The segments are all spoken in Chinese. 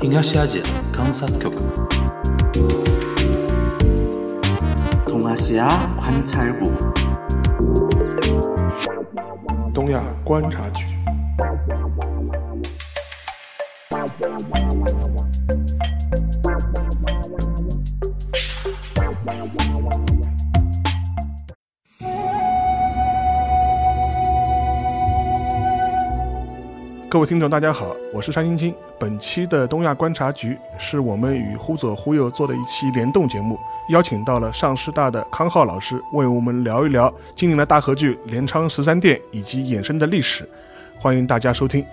東アジア観察局 동아시아 관찰국 东亚观察局。 各位听众，大家好，我是山青青。本期的东亚观察局是我们与忽左忽右做的一期联动节目，邀请到了上师大的康浩老师为我们聊一聊今年的大河剧《镰仓十三殿》以及衍生的历史。欢迎大家收听。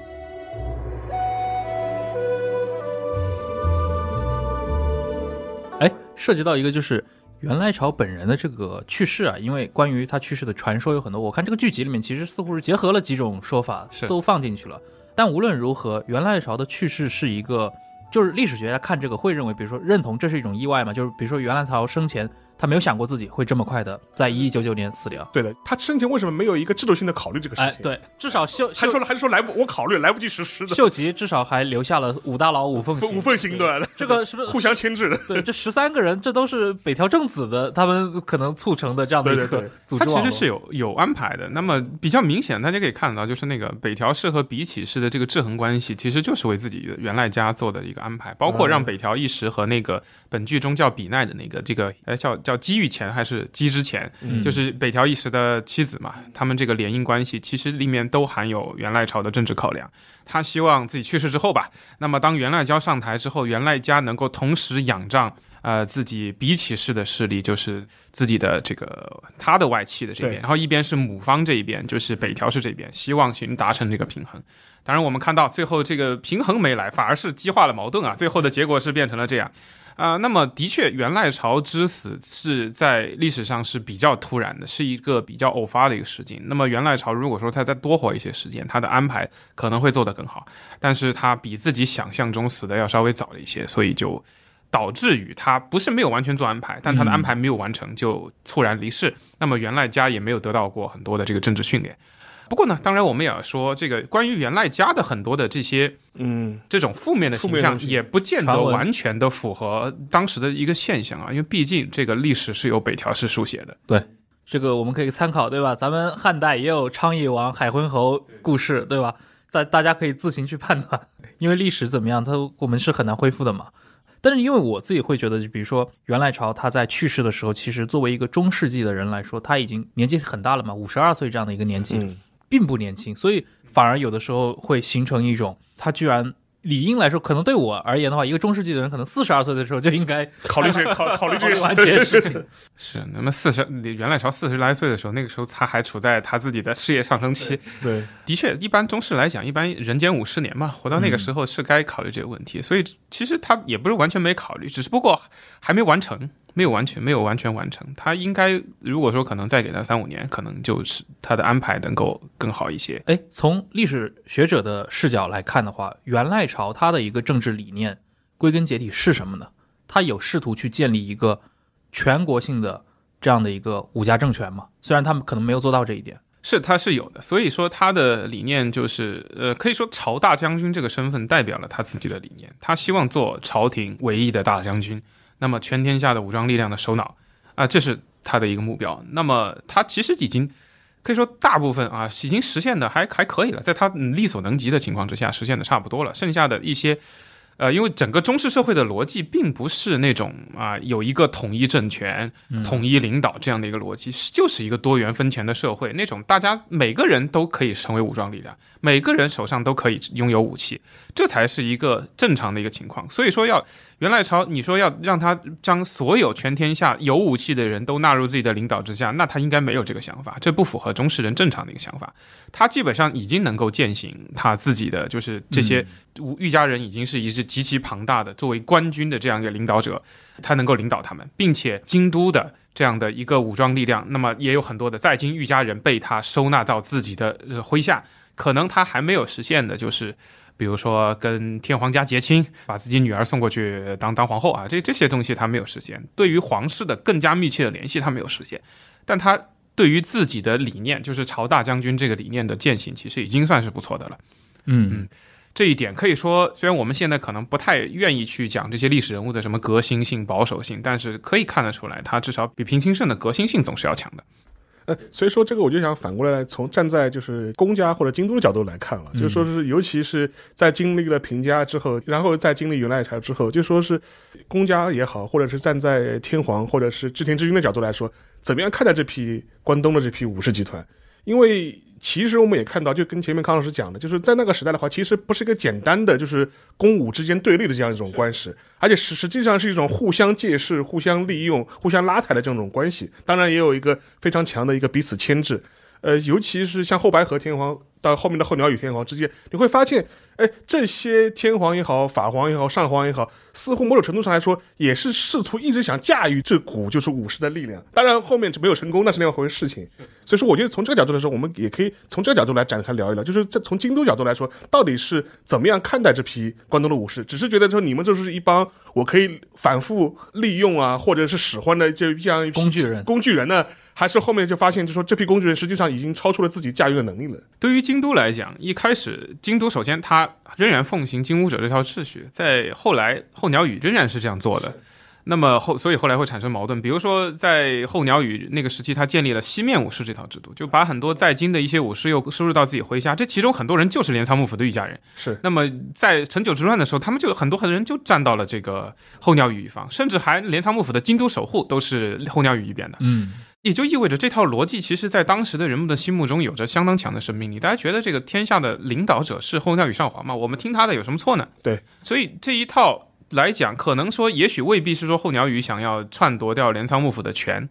哎，涉及到一个就是袁来朝本人的这个去世啊，因为关于他去世的传说有很多，我看这个剧集里面其实似乎是结合了几种说法，是都放进去了。但无论如何，元赖朝的去世是一个，就是历史学家看这个会认为，比如说认同这是一种意外嘛，就是比如说元赖朝生前他没有想过自己会这么快的在一一九九年死掉。对的，他生前为什么没有一个制度性的考虑这个事情？哎，，对，至少秀秀还说了，还说来不，我考虑来不及实施的，秀吉至少还留下了五大佬五奉行，五份行对，这个是不是互相牵制的。对，这十三个人，这都是北条政子的，他们可能促成的这样的一个对 对对他其实是有有安排的。那么比较明显，大家可以看到，就是那个北条氏和比企氏的这个制衡关系，其实就是为自己的原来家做的一个安排，包括让北条一时和那个本剧中叫比奈的那个这个，哎，叫叫姬御前还是姬之前，嗯就是北条义时的妻子嘛，他们这个联姻关系其实里面都含有元赖朝的政治考量。他希望自己去世之后吧，那么当元赖娇上台之后，元赖家能够同时仰仗呃自己比起氏的势力，就是自己的这个他的外戚的这边，然后一边是母方这一边，就是北条氏这边，希望行达成这个平衡。当然，我们看到最后这个平衡没来，反而是激化了矛盾啊，最后的结果是变成了这样。啊、那么的确，元赖朝之死是在历史上是比较突然的，是一个比较偶发的一个事情。那么元赖朝如果说他再多活一些时间，他的安排可能会做得更好，但是他比自己想象中死的要稍微早了一些，所以就导致于他不是没有完全做安排，但他的安排没有完成就猝然离世。那么元赖家也没有得到过很多的这个政治训练。不过呢，当然我们也要说，这个关于元赖家的很多的这些嗯，这种负面的形象，也不见得完全的符合当时的一个现象啊，因为毕竟这个历史是由北条氏书写的。对这个我们可以参考，对吧？咱们汉代也有昌邑王、海昏侯故事，对吧？在大家可以自行去判断，因为历史怎么样，它我们是很难恢复的嘛。但是因为我自己会觉得，就比如说元赖朝他在去世的时候，其实作为一个中世纪的人来说，他已经年纪很大了嘛，五十二岁这样的一个年纪，嗯并不年轻，所以反而有的时候会形成一种，他居然理应来说，可能对我而言的话，一个中世纪的人可能四十二岁的时候就应该考虑这考 考虑这考虑完个这些事情。是，那么四十元赖朝四十来岁的时候，那个时候他还处在他自己的事业上升期。对，的确，一般中世来讲，一般人间五十年嘛，活到那个时候是该考虑这个问题。所以其实他也不是完全没考虑，只是不过还没完成，没有完全没有完全完成。他应该如果说可能再给他三五年，可能就是他的安排能够更好一些。哎，从历史学者的视角来看的话，元赖朝他的一个政治理念，归根结底是什么呢？他有试图去建立一个全国性的这样的一个武家政权吗？虽然他们可能没有做到这一点。是，他是有的，所以说他的理念就是，呃，可以说朝大将军这个身份代表了他自己的理念，他希望做朝廷唯一的大将军，那么全天下的武装力量的首脑，啊、这是他的一个目标。那么他其实已经可以说大部分啊，已经实现的还还可以了，在他嗯力所能及的情况之下，实现的差不多了，剩下的一些。呃，因为整个中式社会的逻辑并不是那种啊、有一个统一政权、统一领导这样的一个逻辑，是就是一个多元分权的社会，那种大家每个人都可以成为武装力量，每个人手上都可以拥有武器，这才是一个正常的一个情况。所以说要元赖朝，你说要让他将所有全天下有武器的人都纳入自己的领导之下，那他应该没有这个想法，这不符合中世人正常的一个想法。他基本上已经能够践行他自己的，就是这些吴玉家人已经是一支极其庞大的作为官军的这样一个领导者，他能够领导他们，并且京都的这样的一个武装力量，那么也有很多的在京玉家人被他收纳到自己的呃麾下，可能他还没有实现的就是。比如说跟天皇家结亲，把自己女儿送过去当当皇后啊，这这些东西他没有实现。对于皇室的更加密切的联系，他没有实现。但他对于自己的理念，就是朝大将军这个理念的践行，其实已经算是不错的了。嗯嗯这一点可以说，虽然我们现在可能不太愿意去讲这些历史人物的什么革新性、保守性，但是可以看得出来，他至少比平清盛的革新性总是要强的。呃，所以说这个我就想反过来从站在就是公家或者京都的角度来看了，就说是尤其是在经历了平家之后，然后再经历源赖朝之后，就说是公家也好，或者是站在天皇或者是织田之军的角度来说，怎么样看待这批关东的这批武士集团？因为其实我们也看到，就跟前面康老师讲的，就是在那个时代的话，其实不是一个简单的就是公武之间对立的这样一种关系，而且实实际上是一种互相借势、互相利用、互相拉抬的这种关系。当然，也有一个非常强的一个彼此牵制。呃，尤其是像后白河天皇到后面的后鸟羽天皇之间，你会发现，哎，这些天皇也好，法皇也好，上皇也好，似乎某种程度上来说，也是试图一直想驾驭这股就是武士的力量。当然，后面就没有成功，那是另外一回事情。所以说，我觉得从这个角度来说，我们也可以从这个角度来展开聊一聊，就是这从京都角度来说，到底是怎么样看待这批关东的武士？只是觉得说你们就是一帮我可以反复利用啊，或者是使唤的这样一批工具人工具人呢？还是后面就发现，就说这批工具人实际上已经超出了自己驾驭的能力了。对于京都来讲，一开始京都首先它仍然奉行金武者这条秩序，在后来候鸟羽仍然是这样做的。那么后，所以后来会产生矛盾。比如说，在候鸟羽那个时期，他建立了西面武士这套制度，就把很多在京的一些武士又收入到自己麾下。这其中很多人就是镰仓幕府的御家人。是。那么在成久之乱的时候，他们就很多很多人就站到了这个候鸟羽一方，甚至还镰仓幕府的京都守护都是候鸟羽一边的。嗯，也就意味着这套逻辑，其实在当时的人们的心目中有着相当强的生命力。大家觉得这个天下的领导者是候鸟羽上皇嘛？我们听他的有什么错呢？对，所以这一套来讲，可能说也许未必是说候鸟羽想要篡夺掉镰仓幕府的权。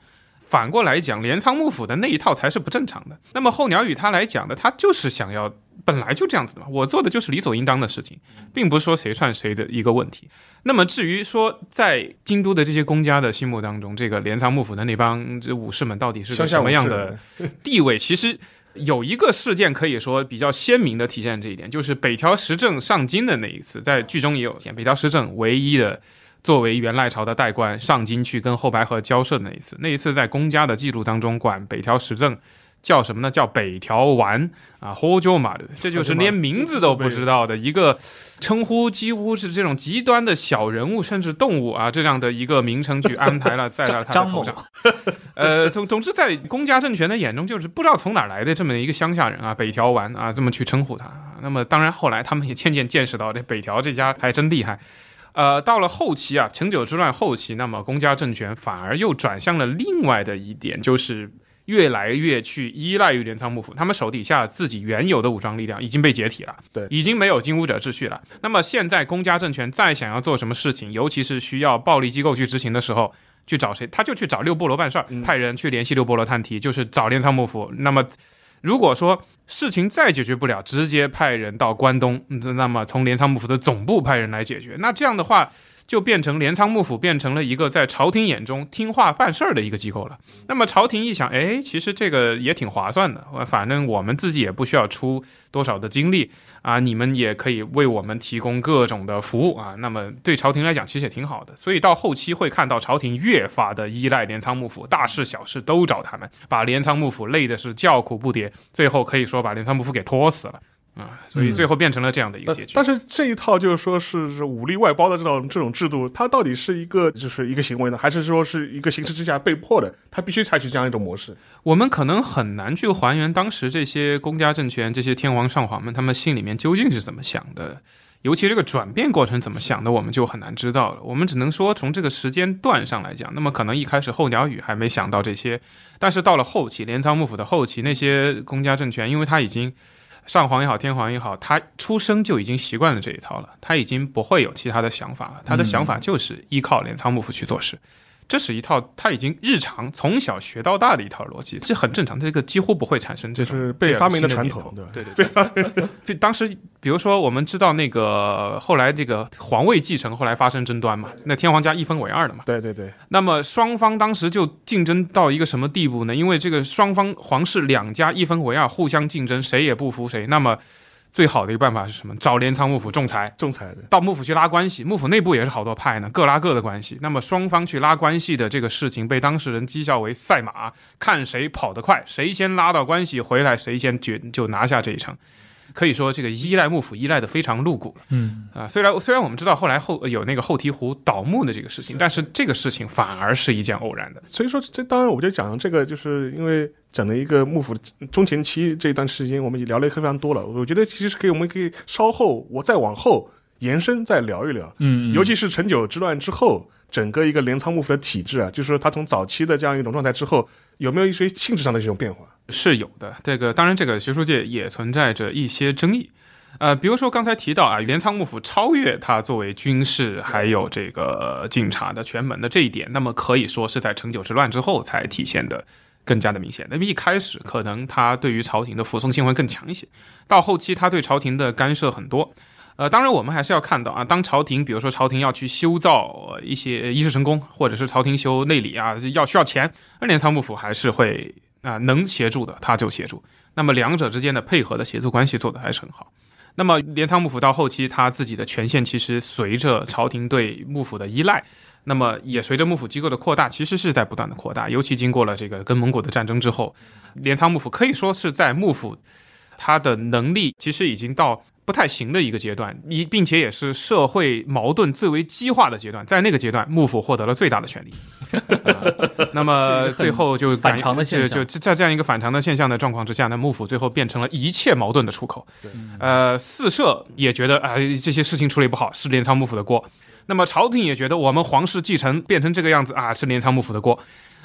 反过来讲，镰仓幕府的那一套才是不正常的。那么候鸟羽他来讲的，他就是想要本来就这样子的嘛，我做的就是理所应当的事情，并不是说谁算谁的一个问题。那么至于说在京都的这些公家的心目当中，这个镰仓幕府的那帮这武士们到底是个什么样的地位，其实。有一个事件可以说比较鲜明的体现这一点，就是北条时政上京的那一次，在剧中也有见。北条时政唯一的作为元赖朝的代官上京去跟后白河交涉的那一次，那一次在公家的记录当中管北条时政叫什么呢？叫北条丸啊，호조马的，这就是连名字都不知道的一个称呼，几乎是这种极端的小人物甚至动物啊这样的一个名称去安排了在了他的头上。呃，总总之在公家政权的眼中，就是不知道从哪来的这么一个乡下人啊，北条丸啊，这么去称呼他。那么当然后来他们也渐渐见识到这北条这家还真厉害。呃，到了后期啊，成久之乱后期，那么公家政权反而又转向了另外的一点，就是越来越去依赖于镰仓幕府，他们手底下自己原有的武装力量已经被解体了，对已经没有金武者秩序了。那么现在公家政权再想要做什么事情，尤其是需要暴力机构去执行的时候，去找谁？他就去找六波罗办事儿，派人去联系六波罗探题，就是找镰仓幕府。那么如果说事情再解决不了，直接派人到关东，嗯那么从镰仓幕府的总部派人来解决。那这样的话，就变成镰仓幕府变成了一个在朝廷眼中听话办事儿的一个机构了。那么朝廷一想，哎，其实这个也挺划算的，反正我们自己也不需要出多少的精力啊，你们也可以为我们提供各种的服务啊。那么对朝廷来讲，其实也挺好的。所以到后期会看到朝廷越发的依赖镰仓幕府，大事小事都找他们，把镰仓幕府累的是叫苦不迭，最后可以说把镰仓幕府给拖死了啊。所以最后变成了这样的一个结局。但是这一套就是说是是武力外包的这种这种制度，它到底是一个就是一个行为呢，还是说是一个形势之下被迫的？它必须采取这样一种模式。我们可能很难去还原当时这些公家政权、这些天皇上皇们他们心里面究竟是怎么想的，尤其这个转变过程怎么想的，我们就很难知道了。我们只能说从这个时间段上来讲，那么可能一开始候鸟羽还没想到这些，但是到了后期镰仓幕府的后期，那些公家政权，因为他已经上皇也好，天皇也好，他出生就已经习惯了这一套了，他已经不会有其他的想法了，他的想法就是依靠镰仓幕府去做事。这是一套他已经日常从小学到大的一套逻辑，这很正常，这个几乎不会产生这种是被发明的传统对对对对。就当时，比如说我们知道那个后来这个皇位继承后来发生争端嘛，那天皇家一分为二了嘛。对对对，那么双方当时就竞争到一个什么地步呢？因为这个双方皇室两家一分为二，互相竞争，谁也不服谁。那么最好的一个办法是什么？找镰仓幕府仲裁，仲裁的到幕府去拉关系，幕府内部也是好多派呢，各拉各的关系。那么双方去拉关系的这个事情，被当事人讥笑为赛马，看谁跑得快，谁先拉到关系回来，谁先决就拿下这一场。可以说这个依赖幕府依赖的非常露骨嗯，啊。虽然虽然我们知道后来后有那个后醍醐倒幕的这个事情，但是这个事情反而是一件偶然的。所以说，这当然我就讲这个，就是因为整了一个幕府中前期这一段时间，我们已经聊了非常多了。我觉得其实可以，我们可以稍后我再往后延伸再聊一聊，嗯，尤其是陈九之乱之后，整个一个镰仓幕府的体制啊，就是说它从早期的这样一种状态之后，有没有一些性质上的这种变化？是有的，这个当然，这个学术界也存在着一些争议。呃，比如说刚才提到啊，镰仓幕府超越它作为军事还有这个警察的权门的这一点，那么可以说是在成九之乱之后才体现的更加的明显。那么一开始可能他对于朝廷的服从性会更强一些，到后期他对朝廷的干涉很多。呃，当然我们还是要看到啊，当朝廷比如说朝廷要去修造一些衣食神功，或者是朝廷修内里啊，要需要钱，而镰仓幕府还是会啊、能协助的他就协助。那么两者之间的配合的协作关系做得还是很好。那么镰仓幕府到后期，他自己的权限其实随着朝廷对幕府的依赖，那么也随着幕府机构的扩大，其实是在不断的扩大。尤其经过了这个跟蒙古的战争之后，镰仓幕府可以说是在幕府它的能力其实已经到不太行的一个阶段，一并且也是社会矛盾最为激化的阶段。在那个阶段，幕府获得了最大的权力。啊 那么最后就 反常的现象就就在这样一个反常的现象的状况之下呢，幕府最后变成了一切矛盾的出口。呃，四社也觉得啊、这些事情处理不好是镰仓幕府的锅。那么朝廷也觉得我们皇室继承变成这个样子啊，是镰仓幕府的锅。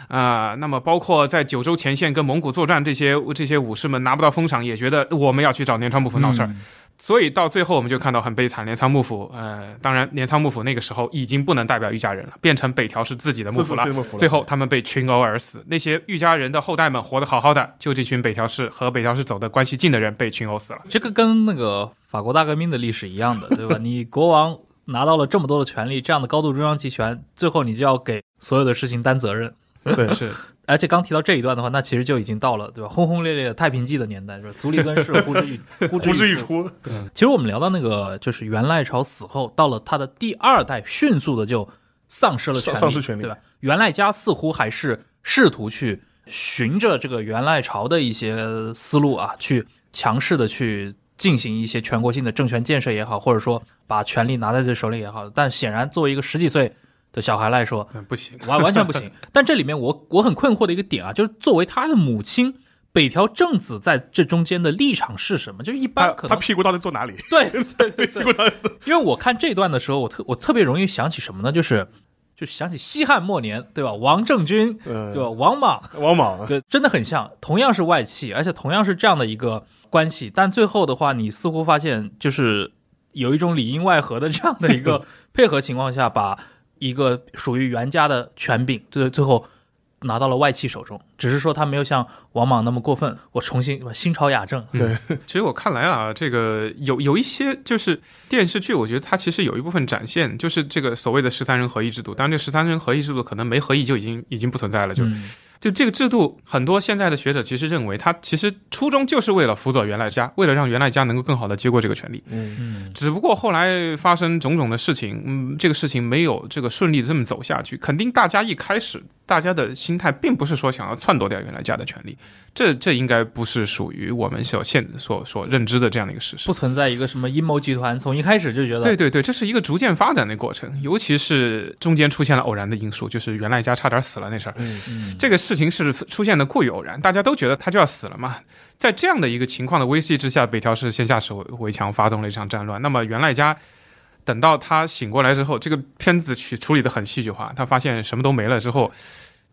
啊、那么包括在九州前线跟蒙古作战这些这些武士们拿不到封赏，也觉得我们要去找镰仓幕府闹事儿。所以到最后我们就看到很悲惨，镰仓幕府，呃，当然镰仓幕府那个时候已经不能代表御家人了，变成北条氏自己的幕府了最后他们被群殴而死，那些御家人的后代们活得好好的，就这群北条氏和北条氏走的关系近的人被群殴死了。这个跟那个法国大革命的历史一样的，对吧？你国王拿到了这么多的权利，这样的高度中央集权，最后你就要给所有的事情担责任。对，是，而且刚提到这一段的话，那其实就已经到了对吧？轰轰烈烈的太平记的年代，是吧？足利尊氏呼之欲呼呼之欲出。对，其实我们聊到那个，就是元赖朝死后，到了他的第二代，迅速的就丧失了权利，丧失权利对吧？元赖家似乎还是试图去循着这个元赖朝的一些思路啊，去强势的去进行一些全国性的政权建设也好，或者说把权力拿在自己手里也好。但显然，作为一个十几岁的小孩来说，嗯，不行，完完全不行。但这里面我我很困惑的一个点啊，就是作为他的母亲北条正子在这中间的立场是什么？就是一般可能他屁股到底坐哪里？对对对对，因为我看这段的时候，我特我特别容易想起什么呢？就是就是想起西汉末年，对吧？王政君，嗯，对吧？王莽，王莽，对，真的很像，同样是外戚，而且同样是这样的一个关系，但最后的话，你似乎发现就是有一种里应外合的这样的一个 配合情况下，把一个属于袁家的权柄，最最后拿到了外戚手中，只是说他没有像王莽那么过分，我重新新朝雅正，对。其实我看来啊，这个有有一些就是电视剧，我觉得它其实有一部分展现，就是这个所谓的十三人合议制度。当然，这十三人合议制度可能没合议就已经已经不存在了，就、嗯就这个制度，很多现在的学者其实认为，它其实初衷就是为了辅佐元赖家，为了让元赖家能够更好的接过这个权利。嗯，嗯只不过后来发生种种的事情，嗯，这个事情没有这个顺利的这么走下去。肯定大家一开始大家的心态并不是说想要篡夺掉原来家的权利，这这应该不是属于我们所现所所认知的这样的一个事实不。存在一个什么阴谋集团，从一开始就觉得对对对，这是一个逐渐发展的过程，尤其是中间出现了偶然的因素，就是原来家差点死了那事儿。嗯这个事情是出现的过于偶然，大家都觉得他就要死了嘛。在这样的一个情况的威胁之下，北条氏先下手为强，发动了一场战乱。那么源赖家等到他醒过来之后，这个片子去处理的很戏剧化，他发现什么都没了之后，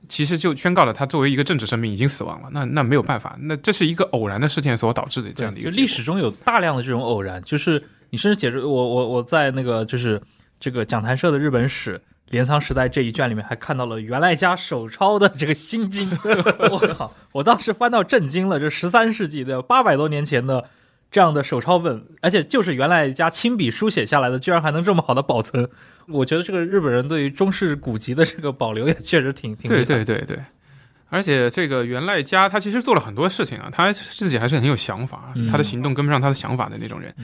其实就宣告了他作为一个政治生命已经死亡了。那那没有办法，那这是一个偶然的事件所导致的这样的一个结果历史中有大量的这种偶然，就是你甚至解释我我我在那个就是这个讲坛社的日本史镰仓时代这一卷里面还看到了原来家手抄的这个心经，我靠！我当时翻到震惊了，这十三世纪的八百多年前的这样的手抄本，而且就是原来家亲笔书写下来的，居然还能这么好的保存。我觉得这个日本人对于中式古籍的这个保留也确实挺挺厉对对对对，而且这个源赖家他其实做了很多事情啊，他自己还是很有想法，嗯他的行动跟不上他的想法的那种人。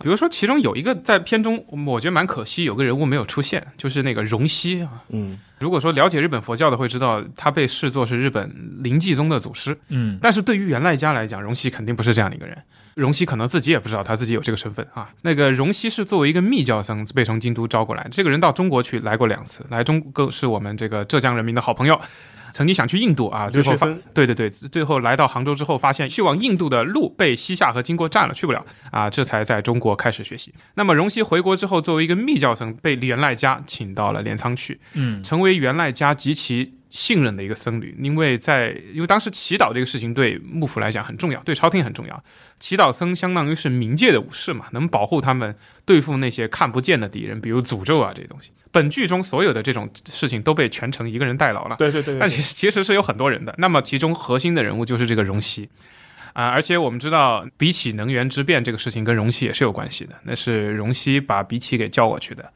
比如说，其中有一个在片中我觉得蛮可惜，有个人物没有出现，就是那个荣西啊。嗯，如果说了解日本佛教的会知道，他被视作是日本灵济宗的祖师。嗯但是对于源赖家来讲，荣西肯定不是这样的一个人。荣西可能自己也不知道他自己有这个身份啊。那个荣西是作为一个密教僧被从京都招过来，这个人到中国去来过两次，来中更是我们这个浙江人民的好朋友。曾经想去印度啊，最后对对对，最后来到杭州之后，发现去往印度的路被西夏和金国占了，去不了啊，这才在中国开始学习。那么荣西回国之后，作为一个密教僧，被源赖家请到了镰仓去，嗯成为源赖家及其信任的一个僧侣，因为在因为当时祈祷这个事情对幕府来讲很重要，对朝廷很重要。祈祷僧相当于是冥界的武士嘛，能保护他们对付那些看不见的敌人，比如诅咒啊这些东西。本剧中所有的这种事情都被全程一个人代劳了。对对对对但其实其实是有很多人的。那么其中核心的人物就是这个荣西。啊，而且我们知道，比起能源之变这个事情跟荣西也是有关系的。那是荣西把比起给叫过去的，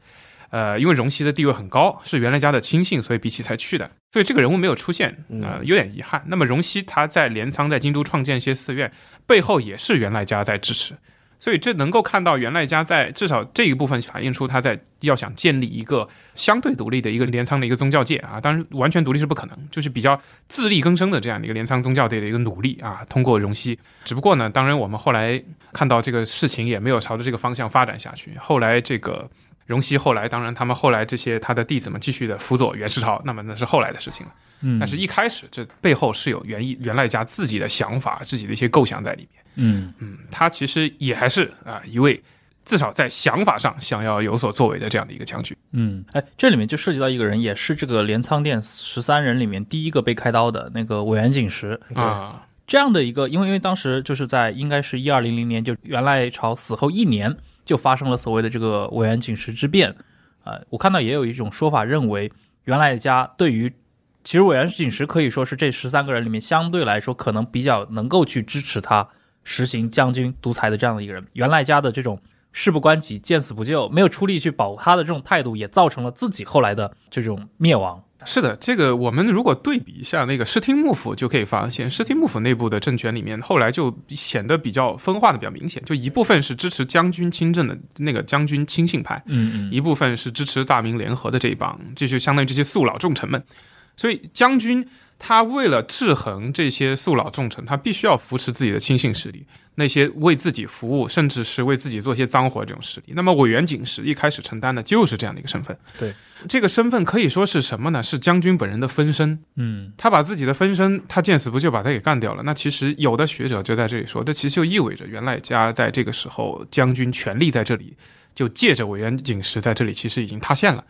呃，因为荣西的地位很高，是原来家的亲信，所以比起才去的。所以这个人物没有出现，呃，有点遗憾。那么荣西他在镰仓、在京都创建一些寺院，背后也是原来家在支持。所以这能够看到原来家在至少这一部分反映出他在要想建立一个相对独立的一个镰仓的一个宗教界啊，当然完全独立是不可能，就是比较自力更生的这样的一个镰仓宗教界的一个努力啊。通过荣西，只不过呢，当然我们后来看到这个事情也没有朝着这个方向发展下去。后来这个荣西后来，当然他们后来这些他的弟子们继续的辅佐元世朝，那么那是后来的事情了。嗯，但是一开始这背后是有源义源赖家自己的想法、自己的一些构想在里面。嗯嗯，他其实也还是啊、一位至少在想法上想要有所作为的这样的一个将军。嗯，哎，这里面就涉及到一个人，也是这个镰仓殿十三人里面第一个被开刀的那个委员景石。啊，这样的一个，因为因为当时就是在应该是一二零零年，就元赖朝死后一年，就发生了所谓的这个尾原景实之变。呃，我看到也有一种说法认为，元赖家对于其实尾原景实可以说是这十三个人里面相对来说可能比较能够去支持他实行将军独裁的这样的一个人。元赖家的这种事不关己、见死不救，没有出力去保他的这种态度，也造成了自己后来的这种灭亡。是的，这个我们如果对比一下那个室町幕府，就可以发现，室町幕府内部的政权里面，后来就显得比较分化的比较明显，就一部分是支持将军亲政的那个将军亲信派，嗯嗯一部分是支持大明联合的这一帮，这就相当于这些宿老重臣们。所以将军他为了制衡这些素老重臣，他必须要扶持自己的亲信势力，那些为自己服务，甚至是为自己做些脏活这种势力。那么委员警时一开始承担的就是这样的一个身份。对，这个身份可以说是什么呢？是将军本人的分身。嗯他把自己的分身，他见死不救，把他给干掉了。那其实有的学者就在这里说，这其实就意味着源赖家在这个时候将军权力在这里，就借着委员警时在这里其实已经塌陷了。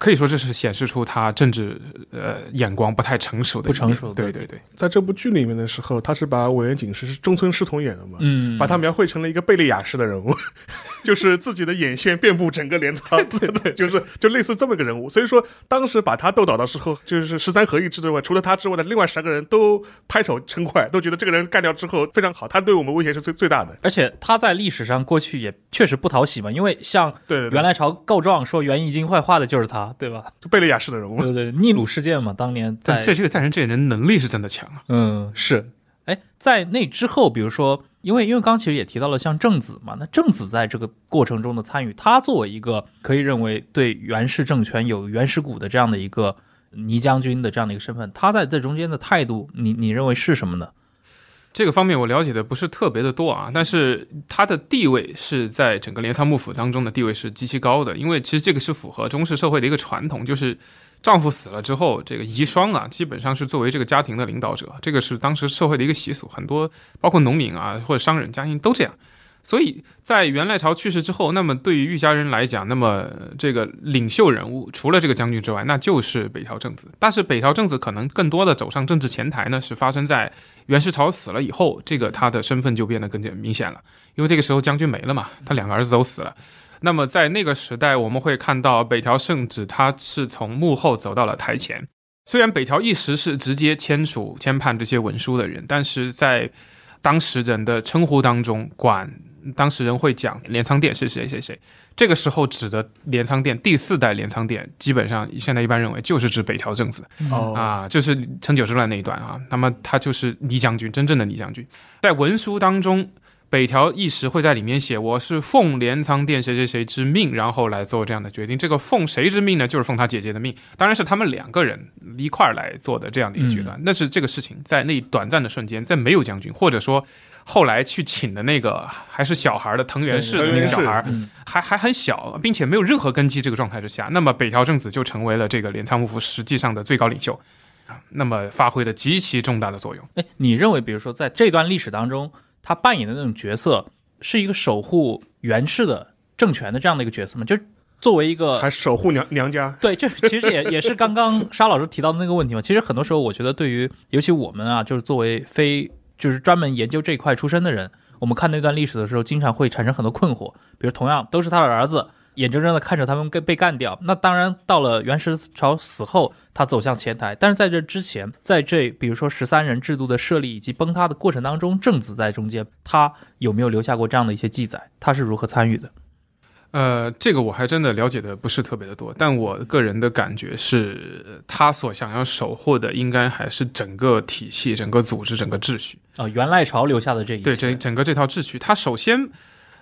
可以说这是显示出他政治呃眼光不太成熟的不成熟对对对对，在这部剧里面的时候，他是把委员警视是中村狮童演的嘛，嗯，把他描绘成了一个贝利亚式的人物，就是自己的眼线遍布整个镰仓，对对，就是就类似这么个人物。所以说，当时把他斗倒的时候，就是十三合一之外，除了他之外的另外十个人都拍手称快，都觉得这个人干掉之后非常好，他对我们威胁是最最大的。而且他在历史上过去也确实不讨喜嘛，因为像对对对，元来朝告状说袁义经坏话的就是他，对吧？就贝利亚式的人物。对对，逆鲁事件嘛，当年在这这个战神这人能力是真的强啊。嗯是，哎，在那之后，比如说，因为因为刚刚其实也提到了像正子嘛，那正子在这个过程中的参与，他作为一个可以认为对袁氏政权有原始股的这样的一个倪将军的这样的一个身份，他在这中间的态度，你你认为是什么呢？这个方面我了解的不是特别的多啊，但是他的地位是在整个镰仓幕府当中的地位是极其高的，因为其实这个是符合中式社会的一个传统，就是丈夫死了之后，这个遗孀啊，基本上是作为这个家庭的领导者，这个是当时社会的一个习俗，很多包括农民啊或者商人家庭都这样。所以在元赖朝去世之后，那么对于玉家人来讲，那么这个领袖人物除了这个将军之外，那就是北条政子。但是北条政子可能更多的走上政治前台呢，是发生在元世朝死了以后，这个他的身份就变得更加明显了，因为这个时候将军没了嘛，他两个儿子都死了。那么在那个时代，我们会看到北条圣子他是从幕后走到了台前。虽然北条一时是直接签署签判这些文书的人，但是在当时人的称呼当中，管当时人会讲镰仓殿是谁谁谁。这个时候指的镰仓殿第四代镰仓殿，基本上现在一般认为就是指北条政子。哦啊，就是成九之乱那一段啊。那么他就是倪将军，真正的倪将军，在文书当中，北条一时会在里面写我是奉镰仓殿谁谁谁之命，然后来做这样的决定。这个奉谁之命呢？就是奉他姐姐的命，当然是他们两个人一块儿来做的这样的一个决断。那是这个事情在那短暂的瞬间，在没有将军或者说后来去请的那个还是小孩的藤原氏的那个小孩，嗯还还很小，并且没有任何根基这个状态之下，那么北条政子就成为了这个镰仓幕府实际上的最高领袖，啊那么发挥了极其重大的作用。哎，你认为，比如说在这段历史当中，他扮演的那种角色是一个守护源氏的政权的这样的一个角色吗？就作为一个还守护娘娘家，对，这其实也也是刚刚沙老师提到的那个问题嘛。其实很多时候，我觉得对于尤其我们啊，就是作为非就是专门研究这一块出身的人，我们看那段历史的时候，经常会产生很多困惑。比如同样都是他的儿子，眼睁睁的看着他们被被干掉。那当然，到了元始朝死后，他走向前台，但是在这之前，在这比如说十三人制度的设立以及崩塌的过程当中，正子在中间，他有没有留下过这样的一些记载？他是如何参与的？呃，这个我还真的了解的不是特别的多，但我个人的感觉是，他所想要守护的应该还是整个体系、整个组织、整个秩序。啊、元赖朝留下的这一切，对，整整个这套秩序，他首先，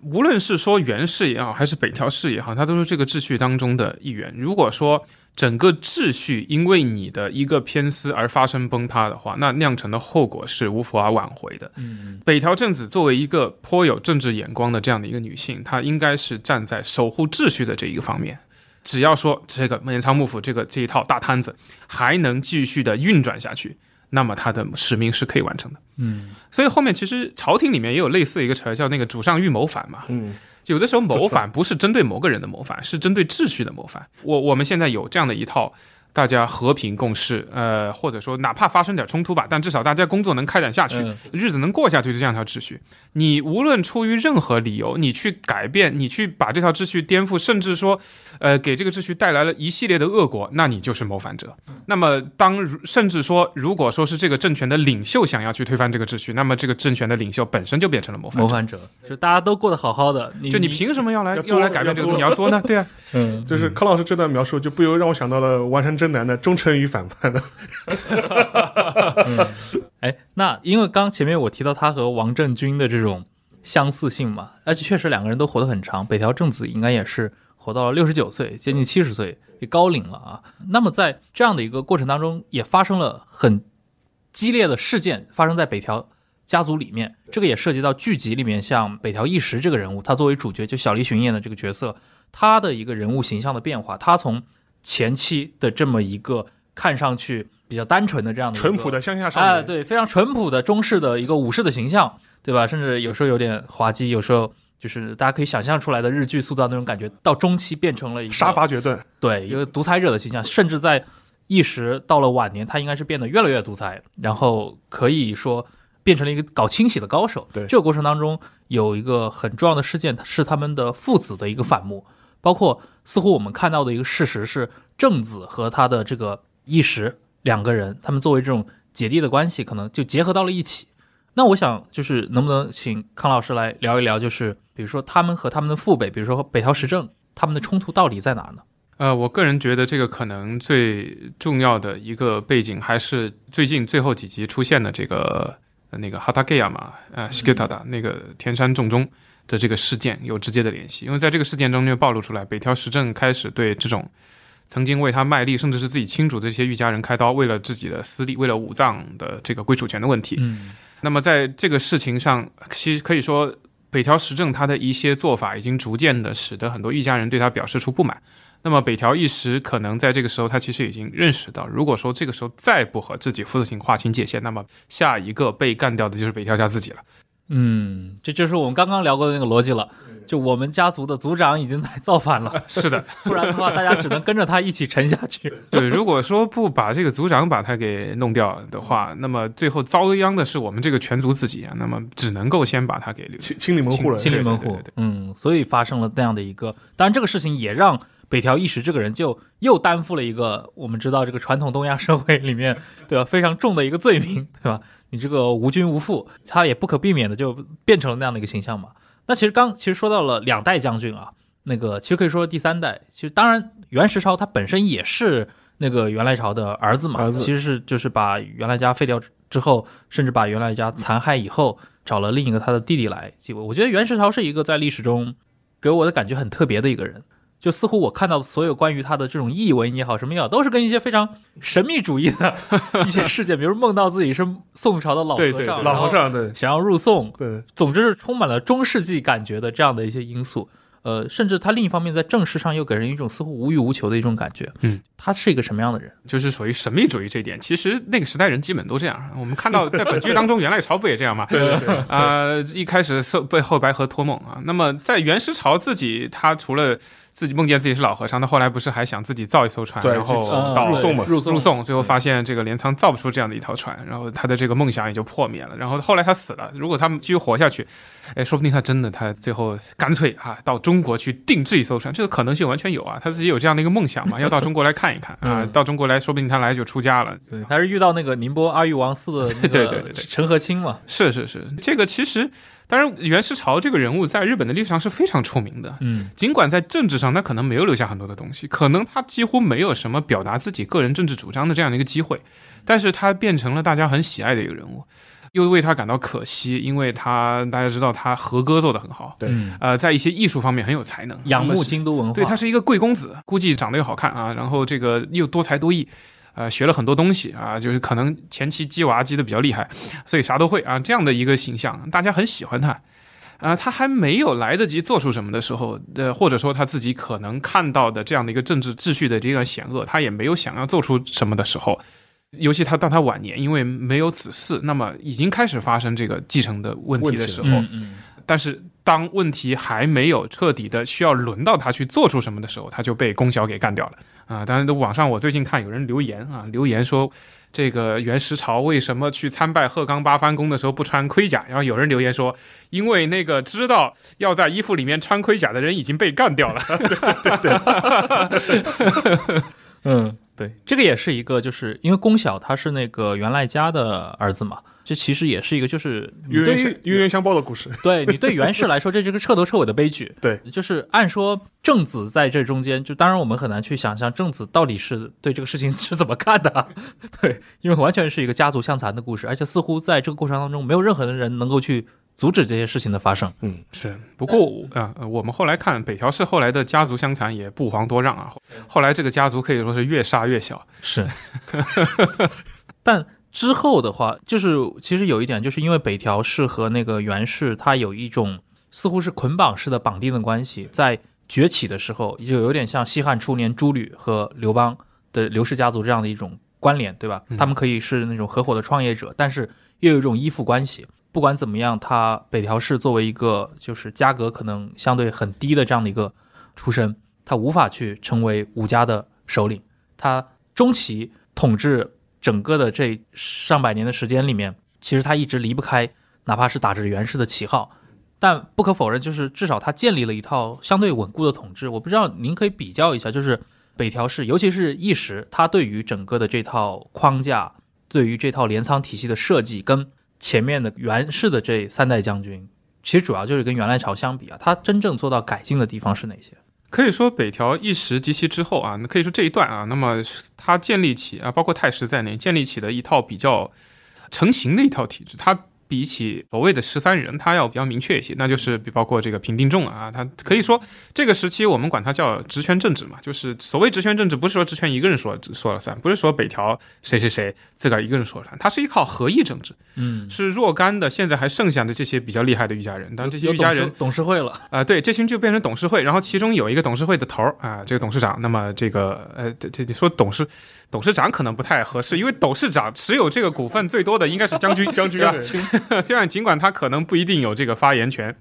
无论是说元氏也好，还是北条氏也好，他都是这个秩序当中的一员。如果说整个秩序因为你的一个偏私而发生崩塌的话，那酿成的后果是无法挽回的。嗯，北条政子作为一个颇有政治眼光的这样的一个女性，她应该是站在守护秩序的这一个方面。只要说这个镰仓幕府这个这一套大摊子还能继续的运转下去，那么她的使命是可以完成的。嗯，所以后面其实朝廷里面也有类似的一个词儿，叫那个主上欲谋反嘛。嗯，有的时候谋反不是针对某个人的谋反，是针对秩序的谋反。我我们现在有这样的一套。大家和平共事，呃，或者说哪怕发生点冲突吧，但至少大家工作能开展下去，嗯日子能过下去，就这样一条秩序。你无论出于任何理由，你去改变，你去把这条秩序颠覆，甚至说，呃，给这个秩序带来了一系列的恶果，那你就是谋反者。那么当如甚至说，如果说是这个政权的领袖想要去推翻这个秩序，那么这个政权的领袖本身就变成了谋反者。谋反者，就大家都过得好好的，你就你凭什么要来要作来改变这个？你要作呢？对啊，嗯，就是柯老师这段描述，就不由让我想到了完成真男的忠诚与反叛的。哎，那因为刚前面我提到他和王政君的这种相似性嘛，而且确实两个人都活得很长，北条政子应该也是活到了六十九岁，接近七十岁，也高龄了啊。那么在这样的一个过程当中，也发生了很激烈的事件，发生在北条家族里面，这个也涉及到剧集里面像北条义时这个人物，他作为主角，就小栗旬演的这个角色，他的一个人物形象的变化，他从前期的这么一个看上去比较单纯的这样的淳朴的乡下少年，哎，对，非常淳朴的中式的一个武士的形象，对吧？甚至有时候有点滑稽，有时候就是大家可以想象出来的日剧塑造那种感觉，到中期变成了一个杀伐决断，对一个独裁者的形象，甚至在一时到了晚年，他应该是变得越来越独裁，然后可以说变成了一个搞清洗的高手。对这个过程当中有一个很重要的事件是他们的父子的一个反目，包括似乎我们看到的一个事实是正子和他的这个义时两个人，他们作为这种姐弟的关系，可能就结合到了一起。那我想就是能不能请康老师来聊一聊，就是比如说他们和他们的父辈，比如说北条时政，他们的冲突到底在哪儿呢？呃，我个人觉得这个可能最重要的一个背景，还是最近最后几集出现的这个呃那个哈塔盖亚嘛，呃西格塔达那个田山重中的这个事件有直接的联系，因为在这个事件中就暴露出来，北条时政开始对这种曾经为他卖力，甚至是自己亲主的这些御家人开刀，为了自己的私利，为了武藏的这个归属权的问题，嗯那么在这个事情上，其实可以说，北条时政他的一些做法已经逐渐的使得很多御家人对他表示出不满。那么北条一时可能在这个时候，他其实已经认识到，如果说这个时候再不和自己父亲划清界限，那么下一个被干掉的就是北条家自己了。嗯，这就是我们刚刚聊过的那个逻辑了。就我们家族的族长已经在造反了，是的，不然的话，大家只能跟着他一起沉下去。对，如果说不把这个族长把他给弄掉的话，那么最后遭殃的是我们这个全族自己啊。那么只能够先把他给留。清清理门户了。清理门户嗯，所以发生了那样的一个，当然这个事情也让北条义时这个人就又担负了一个我们知道这个传统东亚社会里面对吧非常重的一个罪名，对吧？你这个无君无父，他也不可避免的就变成了那样的一个形象嘛。那其实刚其实说到了两代将军啊，那个其实可以说第三代，其实当然袁世超他本身也是那个元赖朝的儿子嘛，儿子其实是就是把元赖家废掉之后，甚至把元赖家残害以后，找了另一个他的弟弟来继位。我觉得袁世超是一个在历史中给我的感觉很特别的一个人。就似乎我看到的所有关于他的这种译文也好，什么也好，都是跟一些非常神秘主义的 一些事件，比如梦到自己是宋朝的老和尚，对对对老和尚对想要入宋，对总之是充满了中世纪感觉的这样的一些因素。呃，甚至他另一方面在政事上又给人一种似乎无欲无求的一种感觉。嗯，他是一个什么样的人？就是属于神秘主义这一点。其实那个时代人基本都这样。我们看到在本剧当中，元赖朝不也这样吗？对对对，啊、一开始受被后白河托梦啊。那么在元世朝自己，他除了自己梦见自己是老和尚，他后来不是还想自己造一艘船，然后入宋嘛入宋入宋，最后发现这个镰仓造不出这样的一条船，然后他的这个梦想也就破灭了。然后后来他死了，如果他们继续活下去，哎，说不定他真的他最后干脆啊到中国去定制一艘船，这个可能性完全有啊。他自己有这样的一个梦想嘛，要到中国来看一看啊，嗯到中国来，说不定他来就出家了。对，他是遇到那个宁波阿育王寺的 对对对对陈和清嘛。是是是，这个其实当然袁世朝这个人物在日本的历史上是非常出名的。嗯尽管在政治上他可能没有留下很多的东西，可能他几乎没有什么表达自己个人政治主张的这样的一个机会，但是他变成了大家很喜爱的一个人物，又为他感到可惜，因为他大家知道他和歌做得很好，对嗯，呃，在一些艺术方面很有才能，仰慕京都文化。对他是一个贵公子，估计长得又好看啊，然后这个又多才多艺。呃，学了很多东西啊，就是可能前期鸡娃鸡的比较厉害，所以啥都会啊，这样的一个形象，大家很喜欢他。啊、他还没有来得及做出什么的时候，呃，或者说他自己可能看到的这样的一个政治秩序的这个险恶，他也没有想要做出什么的时候，尤其他到他晚年，因为没有子嗣，那么已经开始发生这个继承的问题的时候，嗯嗯但是当问题还没有彻底的需要轮到他去做出什么的时候，他就被宫小给干掉了啊！当然，网上我最近看有人留言啊，留言说这个袁石朝为什么去参拜鹤冈八幡宫的时候不穿盔甲？然后有人留言说，因为那个知道要在衣服里面穿盔甲的人已经被干掉了。嗯，对，这个也是一个，就是因为宫小他是那个源赖家的儿子嘛，这其实也是一个，就是冤冤相冤冤相报的故事。对你对袁氏来说，这是个彻头彻尾的悲剧。对，就是按说正子在这中间，就当然我们很难去想象正子到底是对这个事情 是怎么看的。对，因为完全是一个家族相残的故事，而且似乎在这个过程当中，没有任何的人能够去阻止这些事情的发生。嗯，是，不过啊、呃我们后来看北条氏后来的家族相残也不遑多让啊，后来这个家族可以说是越杀越小。是，但之后的话，就是其实有一点，就是因为北条氏和那个源氏，它有一种似乎是捆绑式的绑定的关系，在崛起的时候，就有点像西汉初年朱吕和刘邦的刘氏家族这样的一种关联，对吧？他们可以是那种合伙的创业者，但是又有一种依附关系。不管怎么样，他北条氏作为一个就是家格可能相对很低的这样的一个出身，他无法去成为武家的首领。他中期统治整个的这上百年的时间里面，其实他一直离不开，哪怕是打着袁氏的旗号，但不可否认，就是至少他建立了一套相对稳固的统治。我不知道您可以比较一下，就是北条氏，尤其是义时，他对于整个的这套框架，对于这套镰仓体系的设计，跟前面的袁氏的这三代将军，其实主要就是跟原来朝相比啊，他真正做到改进的地方是哪些？可以说北条一时及其之后啊，那可以说这一段啊，那么他建立起啊，包括太师在内建立起的一套比较成型的一套体制，他比起所谓的十三人，他要比较明确一些，那就是比包括这个平定众啊，他可以说这个时期我们管它叫职权政治嘛，就是所谓职权政治，不是说职权一个人说说了算，不是说北条谁谁谁自个儿一个人说了算，它是依靠合议政治，嗯，是若干的现在还剩下的这些比较厉害的御家人，当然这些有御家人董事董事会了，啊、对，这群就变成董事会，然后其中有一个董事会的头儿啊、这个董事长，那么这个呃，这这你说董事董事长可能不太合适，因为董事长持有这个股份最多的应该是将军，将军啊，虽然尽管他可能不一定有这个发言权。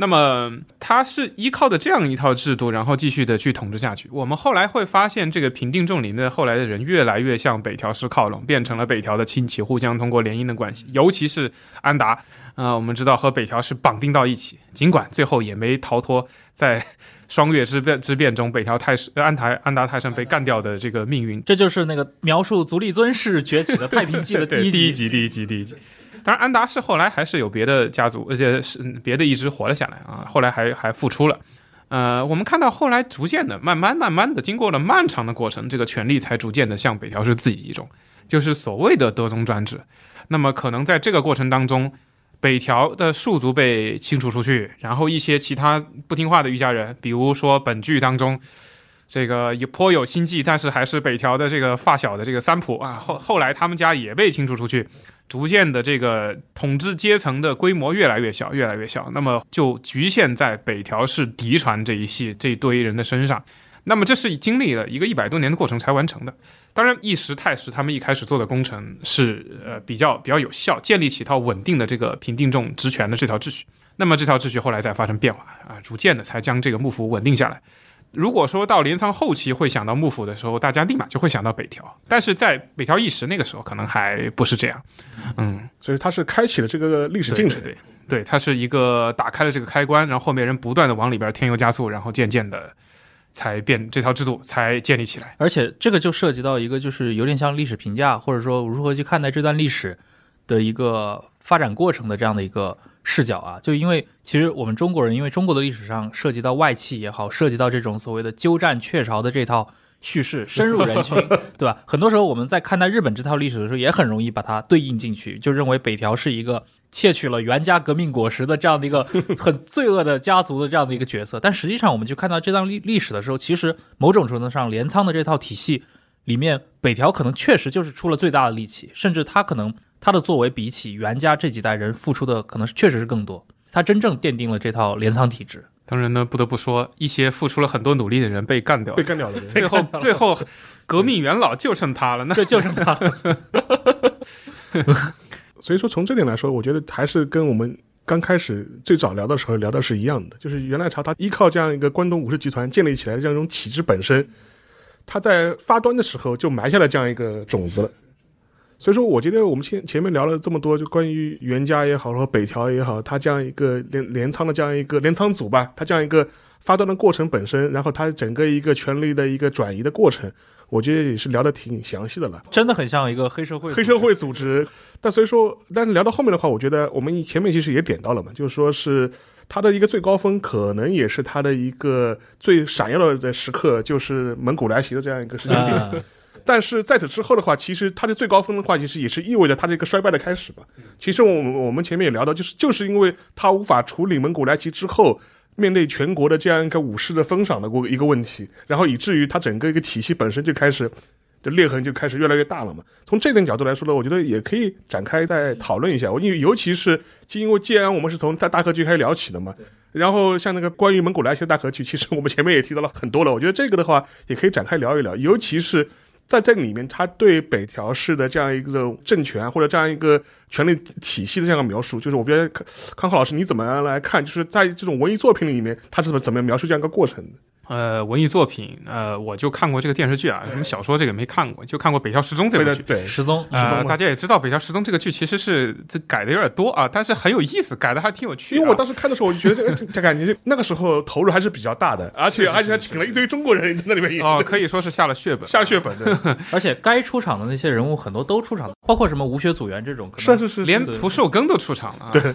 那么他是依靠的这样一套制度，然后继续的去统治下去。我们后来会发现，这个平定众林的后来的人越来越向北条氏靠拢，变成了北条的亲戚，互相通过联姻的关系。尤其是安达，啊，我们知道和北条是绑定到一起，尽管最后也没逃脱在双月之变之变中北条太师安台安达太上被干掉的这个命运。这就是那个描述足利尊氏崛起的《太平记 》的第一集。第一集，第一集，第一集。当然，安达氏后来还是有别的家族，而且是别的一支活了下来啊，后来还还复出了。呃，我们看到后来逐渐的、慢慢、慢慢的，经过了漫长的过程，这个权力才逐渐的向北条氏自己移种，就是所谓的德宗专制。那么可能在这个过程当中，北条的庶族被清除出去，然后一些其他不听话的御家人，比如说本剧当中。这个也颇有心计，但是还是北条的这个发小的这个三浦啊，后后来他们家也被清除出去，逐渐的这个统治阶层的规模越来越小，越来越小，那么就局限在北条氏嫡传这一系这一堆人的身上，那么这是经历了一个一百多年的过程才完成的。当然，一时太师他们一开始做的工程是呃比较比较有效，建立起一套稳定的这个平定众职权的这条秩序。那么这条秩序后来再发生变化啊，逐渐的才将这个幕府稳定下来。如果说到镰仓后期会想到幕府的时候，大家立马就会想到北条，但是在北条义时那个时候可能还不是这样，嗯，所以它是开启了这个历史进程。对对，它是一个打开了这个开关，然后后面人不断的往里边添油加醋，然后渐渐的才变这套制度才建立起来。而且这个就涉及到一个就是有点像历史评价，或者说如何去看待这段历史的一个发展过程的这样的一个。视角啊，就因为其实我们中国人，因为中国的历史上涉及到外戚也好，涉及到这种所谓的鸠占鹊巢的这套叙事深入人心，对吧？很多时候我们在看待日本这套历史的时候，也很容易把它对应进去，就认为北条是一个窃取了袁家革命果实的这样的一个很罪恶的家族的这样的一个角色。但实际上，我们去看到这段历历史的时候，其实某种程度上，镰仓的这套体系里面，北条可能确实就是出了最大的力气，甚至他可能。他的作为比起袁家这几代人付出的可能是确实是更多，他真正奠定了这套镰仓体制。当然呢，不得不说，一些付出了很多努力的人被干掉，被干掉了。最后，最后，革命元老就剩他了，那 就剩他了。所以说，从这点来说，我觉得还是跟我们刚开始最早聊的时候聊的是一样的，就是元赖朝他依靠这样一个关东武士集团建立起来的这样一种体制本身，他在发端的时候就埋下了这样一个种子了。所以说，我觉得我们前前面聊了这么多，就关于袁家也好，和北条也好，他这样一个镰镰仓的这样一个镰仓组吧，他这样一个发端的过程本身，然后他整个一个权力的一个转移的过程，我觉得也是聊得挺详细的了。真的很像一个黑社会黑社会组织。但所以说，但是聊到后面的话，我觉得我们前面其实也点到了嘛，就是说是他的一个最高峰，可能也是他的一个最闪耀的时刻，就是蒙古来袭的这样一个时间点。但是在此之后的话，其实它的最高峰的话，其实也是意味着它这个衰败的开始吧。其实我们我们前面也聊到，就是就是因为它无法处理蒙古来袭之后面对全国的这样一个武士的封赏的过一个问题，然后以至于它整个一个体系本身就开始就裂痕就开始越来越大了嘛。从这点角度来说呢，我觉得也可以展开再讨论一下。因为尤其是因为既然我们是从大大河剧开始聊起的嘛，然后像那个关于蒙古来袭的大河剧，其实我们前面也提到了很多了。我觉得这个的话也可以展开聊一聊，尤其是。在这里面，他对北条氏的这样一个政权或者这样一个权力体系的这样一个描述，就是我觉得康康浩老师你怎么样来看？就是在这种文艺作品里面，他是怎么怎么描述这样一个过程的？呃，文艺作品，呃，我就看过这个电视剧啊，什么小说这个没看过，就看过《北条时宗》这部剧。对，时宗啊，大家也知道，《北条时宗》这个剧其实是这改的有点多啊，但是很有意思，改的还挺有趣。因为我当时看的时候，我就觉得这感觉那个时候投入还是比较大的，而且而且还请了一堆中国人在那里面演。哦，可以说是下了血本，下了血本的。而且该出场的那些人物很多都出场，包括什么吴学祖元这种，是是是，连蒲寿庚都出场了。对，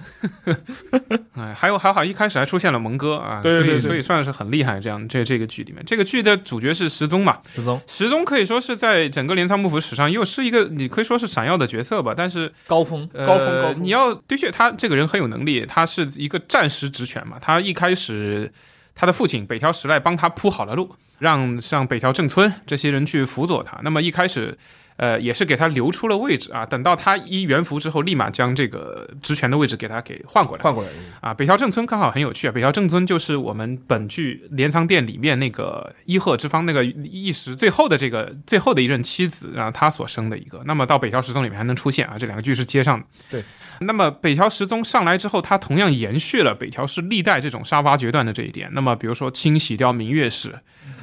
哎，还有还好，一开始还出现了蒙哥啊，对所以所以算是很厉害。这样这这个剧里面这个。剧的主角是石宗嘛？石宗，石宗可以说是在整个镰仓幕府史上又是一个你可以说是闪耀的角色吧。但是高峰，高峰，高峰。你要的确，他这个人很有能力，他是一个战时职权嘛。他一开始，他的父亲北条时赖帮他铺好了路，让像北条政村这些人去辅佐他。那么一开始。呃，也是给他留出了位置啊。等到他一元服之后，立马将这个职权的位置给他给换过来。换过来啊！北条正村刚好很有趣啊。北条正村就是我们本剧镰仓殿里面那个伊贺之方那个一时最后的这个最后的一任妻子啊，他所生的一个。那么到北条时宗里面还能出现啊，这两个剧是接上的。对。那么北条时宗上来之后，他同样延续了北条氏历代这种杀伐决断的这一点。那么比如说清洗掉明月氏。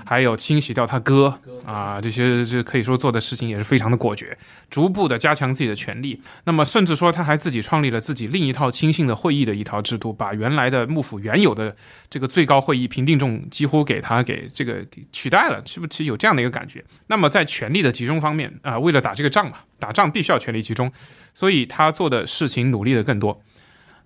还有清洗掉他哥啊，这些这可以说做的事情也是非常的果决，逐步的加强自己的权力。那么甚至说他还自己创立了自己另一套亲信的会议的一套制度，把原来的幕府原有的这个最高会议评定众几乎给他给这个取代了，是不是有这样的一个感觉？那么在权力的集中方面啊，为了打这个仗嘛，打仗必须要权力集中，所以他做的事情努力的更多。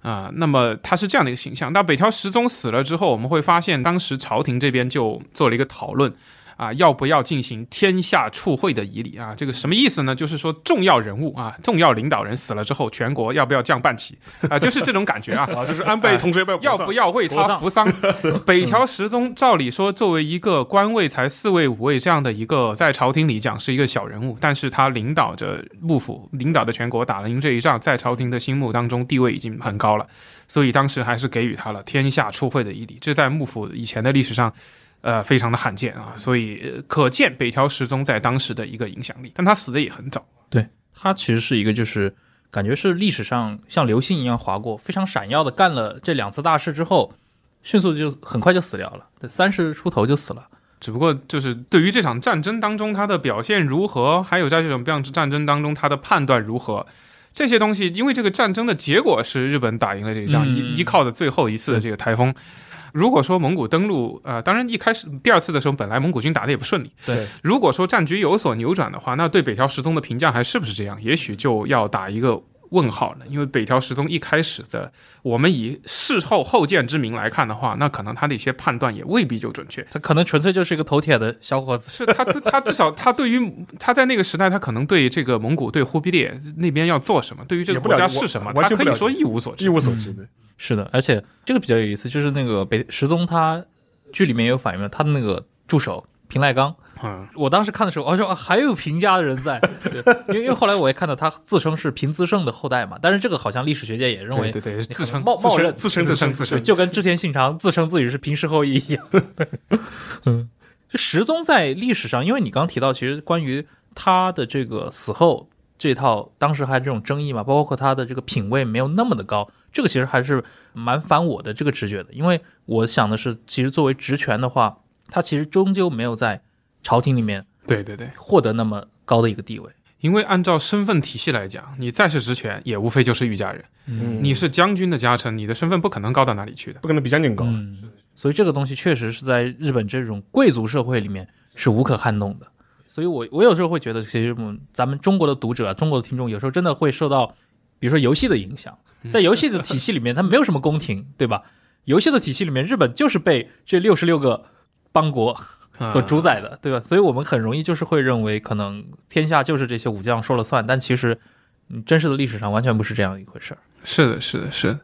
啊，那么他是这样的一个形象。那北条时宗死了之后，我们会发现当时朝廷这边就做了一个讨论，啊，要不要进行天下处会的仪礼啊？这个什么意思呢？就是说重要人物啊，重要领导人死了之后，全国要不要降半旗啊？就是这种感觉啊。啊，就是安倍同学要不要不要为他扶丧？北条时宗照理说，作为一个官位才四位五位这样的一个，在朝廷里讲是一个小人物，但是他领导着幕府，领导着全国打了赢这一仗，在朝廷的心目当中地位已经很高了，所以当时还是给予他了天下初会的仪礼，这在幕府以前的历史上。呃，非常的罕见啊，所以呃可见北条时宗在当时的一个影响力，但他死的也很早。对他其实是一个就是感觉是历史上像流星一样划过，非常闪耀的干了这两次大事之后，迅速就很快就死掉了，对，三十出头就死了。只不过就是对于这场战争当中他的表现如何，还有在这种战战争当中他的判断如何，这些东西，因为这个战争的结果是日本打赢了这一仗，嗯依依靠的最后一次的这个台风。如果说蒙古登陆，呃，当然一开始第二次的时候，本来蒙古军打的也不顺利。对，如果说战局有所扭转的话，那对北条时宗的评价还是不是这样？也许就要打一个问号了。因为北条时宗一开始的，我们以事后后见之明来看的话，那可能他的一些判断也未必就准确。他可能纯粹就是一个头铁的小伙子。是他，他至少他对于他在那个时代，他可能对这个蒙古对忽必烈那边要做什么，对于这个国家是什么，他可以说一无所知一。无所知的。是的，而且这个比较有意思，就是那个北石宗他剧里面也有反映了他的那个助手平赖纲。嗯，我当时看的时候，我说、啊、还有平家的人在，对，因为因为后来我也看到他自称是平资盛的后代嘛，但是这个好像历史学界也认为对对对，自称冒冒认自称自称自对，称，就跟织田信长自称自己是平氏后裔一样。嗯，就石宗在历史上，因为你刚刚提到，其实关于他的这个死后这套，当时还这种争议嘛，包括他的这个品位没有那么的高，这个其实还是蛮反我的这个直觉的，因为我想的是，其实作为职权的话，他其实终究没有在朝廷里面对对对，获得那么高的一个地位。因为按照身份体系来讲，你再是职权，也无非就是御家人。嗯你是将军的家臣，你的身份不可能高到哪里去的。不可能比将军高。嗯，所以这个东西确实是在日本这种贵族社会里面是无可撼动的。所以我我有时候会觉得，其实我们咱们中国的读者、中国的听众，有时候真的会受到，比如说游戏的影响，在游戏的体系里面，它没有什么宫廷，对吧？游戏的体系里面，日本就是被这六十六个邦国所主宰的，对吧？所以我们很容易就是会认为，可能天下就是这些武将说了算，但其实，嗯，真实的历史上完全不是这样一回事儿。是的，是的，是的。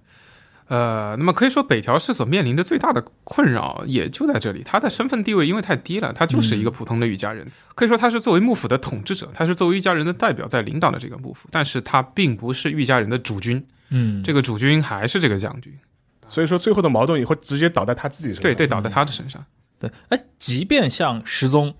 呃，那么可以说北条氏所面临的最大的困扰也就在这里，他的身份地位因为太低了，他就是一个普通的御家人，可以说他是作为幕府的统治者，他是作为御家人的代表在领导的这个幕府，但是他并不是御家人的主君，嗯这个主君还是这个将军，所以说最后的矛盾也会直接倒在他自己身上。对对，倒在他的身上。对，哎，即便像石宗，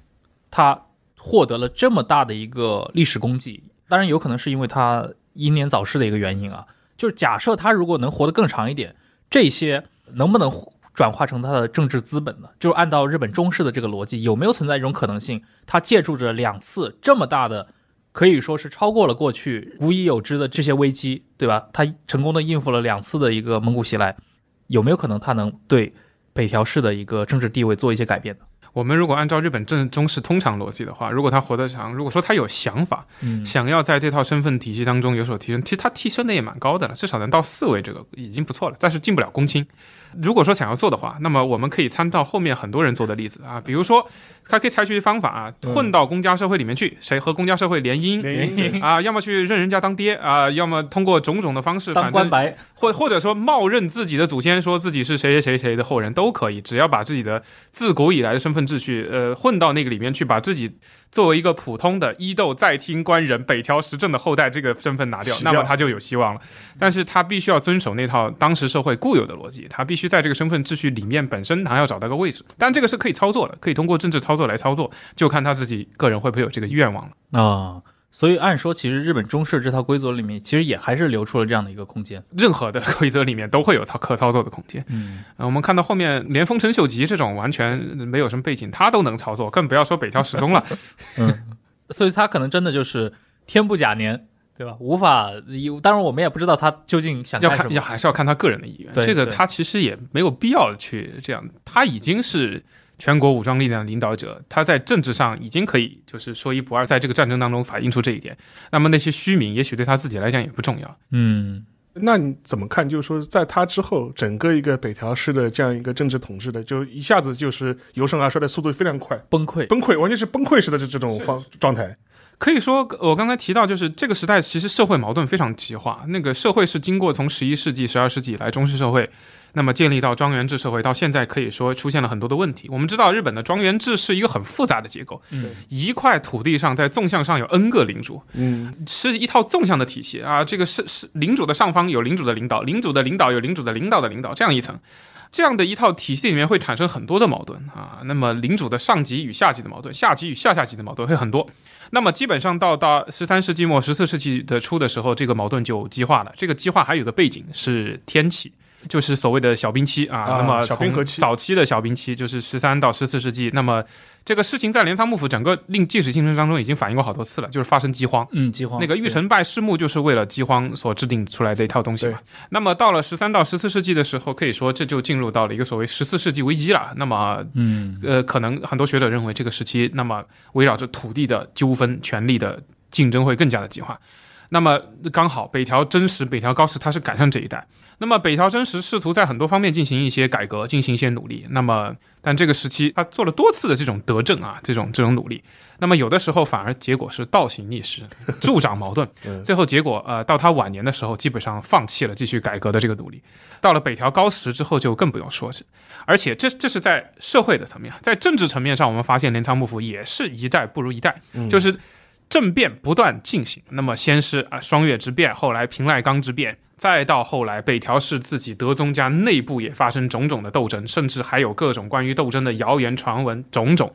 他获得了这么大的一个历史功绩，当然有可能是因为他英年早逝的一个原因啊。就是假设他如果能活得更长一点，这些能不能转化成他的政治资本呢？就按照日本中式的这个逻辑，有没有存在一种可能性，他借助着两次这么大的，可以说是超过了过去无以有之的这些危机，对吧？他成功的应付了两次的一个蒙古袭来，有没有可能他能对北条氏的一个政治地位做一些改变呢？我们如果按照日本正中式通常逻辑的话，如果他活得长，如果说他有想法，嗯想要在这套身份体系当中有所提升，其实他提升的也蛮高的了，至少能到四位，这个已经不错了。但是进不了公卿。如果说想要做的话，那么我们可以参照后面很多人做的例子啊，比如说他可以采取方法啊，混到公家社会里面去，谁和公家社会联姻。联姻。啊，要么去认人家当爹啊，要么通过种种的方式，当反正官白，或或者说冒认自己的祖先，说自己是谁谁谁谁的后人都可以，只要把自己的自古以来的身份秩序，呃，混到那个里面去，把自己作为一个普通的伊豆在听官人北条时政的后代这个身份拿掉，那么他就有希望了。但是他必须要遵守那套当时社会固有的逻辑，他必须在这个身份秩序里面本身还要找到个位置。但这个是可以操作的，可以通过政治操作来操作，就看他自己个人会不会有这个愿望了。啊。所以按说，其实日本中式这套规则里面，其实也还是留出了这样的一个空间。任何的规则里面都会有操可操作的空间。嗯，呃，我们看到后面连丰臣秀吉这种完全没有什么背景，他都能操作，更不要说北条时钟了。嗯所以他可能真的就是天不假年，对吧？无法，当然我们也不知道他究竟想。要看要还是要看他个人的意愿，这个他其实也没有必要去这样，他已经是全国武装力量领导者，他在政治上已经可以就是说一不二，在这个战争当中反映出这一点。那么那些虚名，也许对他自己来讲也不重要。嗯，那你怎么看？就是说，在他之后，整个一个北条氏的这样一个政治统治的，就一下子就是由盛而衰的速度非常快，崩溃。崩溃，完全是崩溃式的这这种方状态。可以说，我刚才提到，就是这个时代其实社会矛盾非常极化。那个社会是经过从十一世纪、十二世纪以来中世社会，那么建立到庄园制社会，到现在可以说出现了很多的问题。我们知道，日本的庄园制是一个很复杂的结构，嗯，一块土地上在纵向上有 n 个领主，嗯，是一套纵向的体系啊。这个是是领主的上方有领主的领导，领主的领导有领主的领导的领导，这样一层。这样的一套体系里面会产生很多的矛盾啊。那么领主的上级与下级的矛盾，下级与下下级的矛盾会很多。那么基本上到到十三世纪末、十四世纪的初的时候，这个矛盾就激化了。这个激化还有个背景是天启，就是所谓的小冰期啊。啊那么从早期的小冰期，就是十三到十四世纪。那么这个事情在镰仓幕府整个令历史进程当中已经反映过好多次了，就是发生饥荒。嗯，饥荒那个玉成拜师墓就是为了饥荒所制定出来的一套东西嘛。那么到了十三到十四世纪的时候，可以说这就进入到了一个所谓十四世纪危机了。那么嗯呃，可能很多学者认为这个时期，那么围绕着土地的纠纷、权力的竞争会更加的激化。那么刚好北条真实、北条高时他是赶上这一代。那么北条真实试图在很多方面进行一些改革，进行一些努力。那么但这个时期他做了多次的这种德政啊，这种这种努力。那么有的时候反而结果是倒行逆施，助长矛盾。最后结果呃，到他晚年的时候，基本上放弃了继续改革的这个努力。到了北条高时之后，就更不用说是。而且这这是在社会的层面，在政治层面上，我们发现镰仓幕府也是一代不如一代，就是政变不断进行。那么先是啊双月之变，后来平赖纲之变，再到后来北条氏自己德宗家内部也发生种种的斗争，甚至还有各种关于斗争的谣言传闻种种。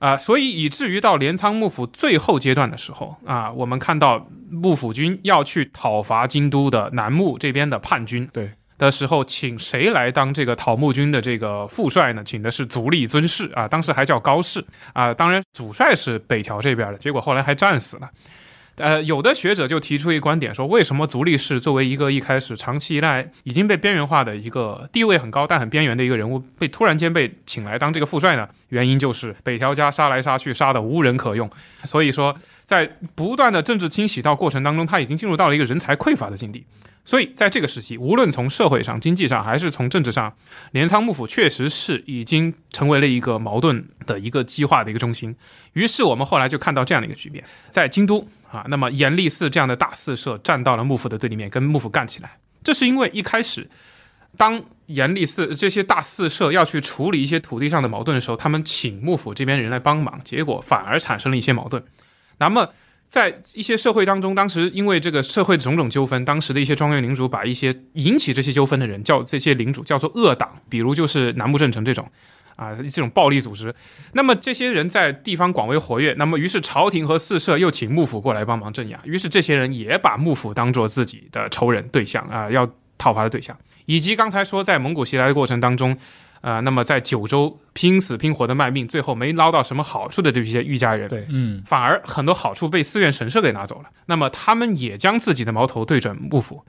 啊、所以以至于到镰仓幕府最后阶段的时候啊，我们看到幕府军要去讨伐京都的南木这边的叛军，对的时候，请谁来当这个讨幕军的这个副帅呢？请的是足利尊氏啊，当时还叫高氏啊。当然，主帅是北条这边的，结果后来还战死了。呃，有的学者就提出一观点，说为什么足利氏作为一个一开始长期以来已经被边缘化的一个地位很高但很边缘的一个人物，被突然间被请来当这个副帅呢？原因就是北条家杀来杀去，杀的无人可用，所以说在不断的政治清洗到过程当中，他已经进入到了一个人才匮乏的境地。所以在这个时期，无论从社会上、经济上，还是从政治上，镰仓幕府确实是已经成为了一个矛盾的一个激化的一个中心。于是我们后来就看到这样的一个局面，在京都啊，那么严立寺这样的大寺社站到了幕府的对立面，跟幕府干起来。这是因为一开始，当严立寺这些大寺社要去处理一些土地上的矛盾的时候，他们请幕府这边人来帮忙，结果反而产生了一些矛盾。那么在一些社会当中，当时因为这个社会的种种纠纷，当时的一些庄园领主把一些引起这些纠纷的人叫这些领主叫做恶党，比如就是南木正成这种。啊，这种暴力组织，那么这些人在地方广为活跃，那么于是朝廷和四社又请幕府过来帮忙镇压，于是这些人也把幕府当做自己的仇人对象啊，要讨伐的对象，以及刚才说在蒙古袭来的过程当中，呃，那么在九州拼死拼活的卖命，最后没捞到什么好处的这些御家人，对嗯反而很多好处被寺院神社给拿走了。那么他们也将自己的矛头对准幕府，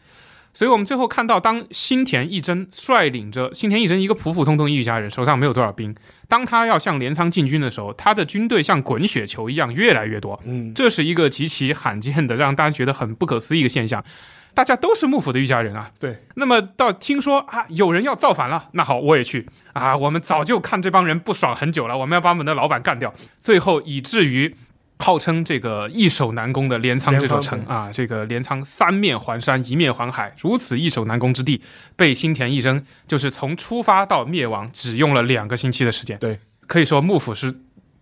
所以我们最后看到，当新田义贞率领着新田义贞一个普普通通御家人，手上没有多少兵，当他要向镰仓进军的时候，他的军队像滚雪球一样越来越多，嗯，这是一个极其罕见的，让大家觉得很不可思议的现象。大家都是幕府的御家人啊，对。那么到听说啊，有人要造反了，那好，我也去啊。我们早就看这帮人不爽很久了，我们要把我们的老板干掉。最后以至于号称这个易守难攻的镰仓这座城啊，这个镰仓三面环山，一面环海，如此易守难攻之地，被新田义贞就是从出发到灭亡只用了两个星期的时间。对，可以说幕府是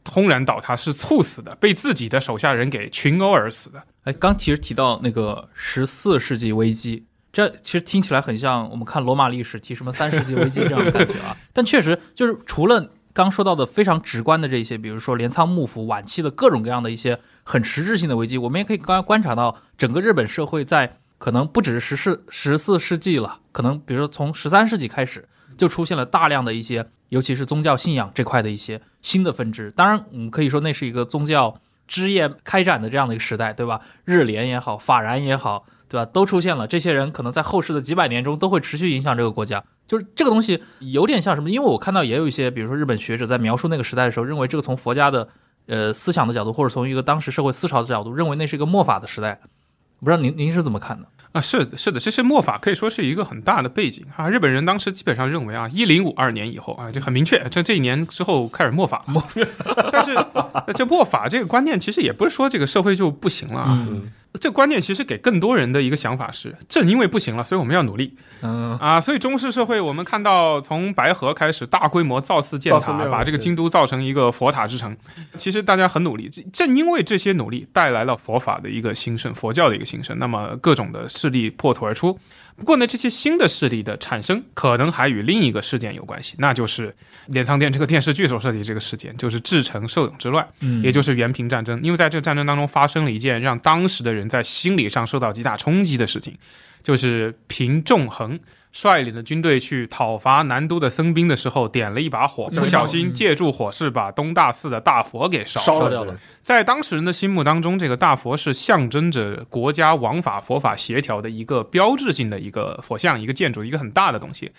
轰然倒塌，是猝死的，被自己的手下人给群殴而死的。哎，刚其实提到那个十四世纪危机，这其实听起来很像我们看罗马历史提什么三世纪危机这样的感觉啊。但确实就是除了刚说到的非常直观的这些，比如说镰仓幕府晚期的各种各样的一些很实质性的危机，我们也可以刚观察到整个日本社会在可能不只是十四十四世纪了，可能比如说从十三世纪开始就出现了大量的一些，尤其是宗教信仰这块的一些新的分支。当然，我们可以说那是一个宗教枝叶开展的这样的一个时代，对吧？日莲也好，法然也好，对吧？都出现了。这些人可能在后世的几百年中都会持续影响这个国家。就是这个东西有点像什么？因为我看到也有一些，比如说日本学者在描述那个时代的时候，认为这个从佛家的呃思想的角度，或者从一个当时社会思潮的角度，认为那是一个末法的时代。不知道您您是怎么看的？啊，是的，是的，这是墨法可以说是一个很大的背景啊。日本人当时基本上认为啊，一零五二年以后啊，就很明确，这这一年之后开始墨法。末，但是呃这墨法这个观念其实也不是说这个社会就不行了啊。嗯这观念其实给更多人的一个想法是，正因为不行了，所以我们要努力嗯啊。所以中式社会，我们看到从白河开始大规模造寺建塔，把这个京都造成一个佛塔之城。其实大家很努力，正因为这些努力带来了佛法的一个兴盛，佛教的一个兴盛，那么各种的势力破土而出。不过呢，这些新的势力的产生，可能还与另一个事件有关系，那就是镰仓店这个电视剧所涉及这个事件，就是至诚受勇之乱。嗯，也就是元平战争。因为在这个战争当中发生了一件让当时的人在心理上受到极大冲击的事情，就是平仲恒率领的军队去讨伐南都的僧兵的时候，点了一把火，嗯不小心借助火势把东大寺的大佛给烧了。烧烧掉了，在当事人的心目当中，这个大佛是象征着国家王法佛法协调的一个标志性的一个佛像、一个建筑、一个很大的东西。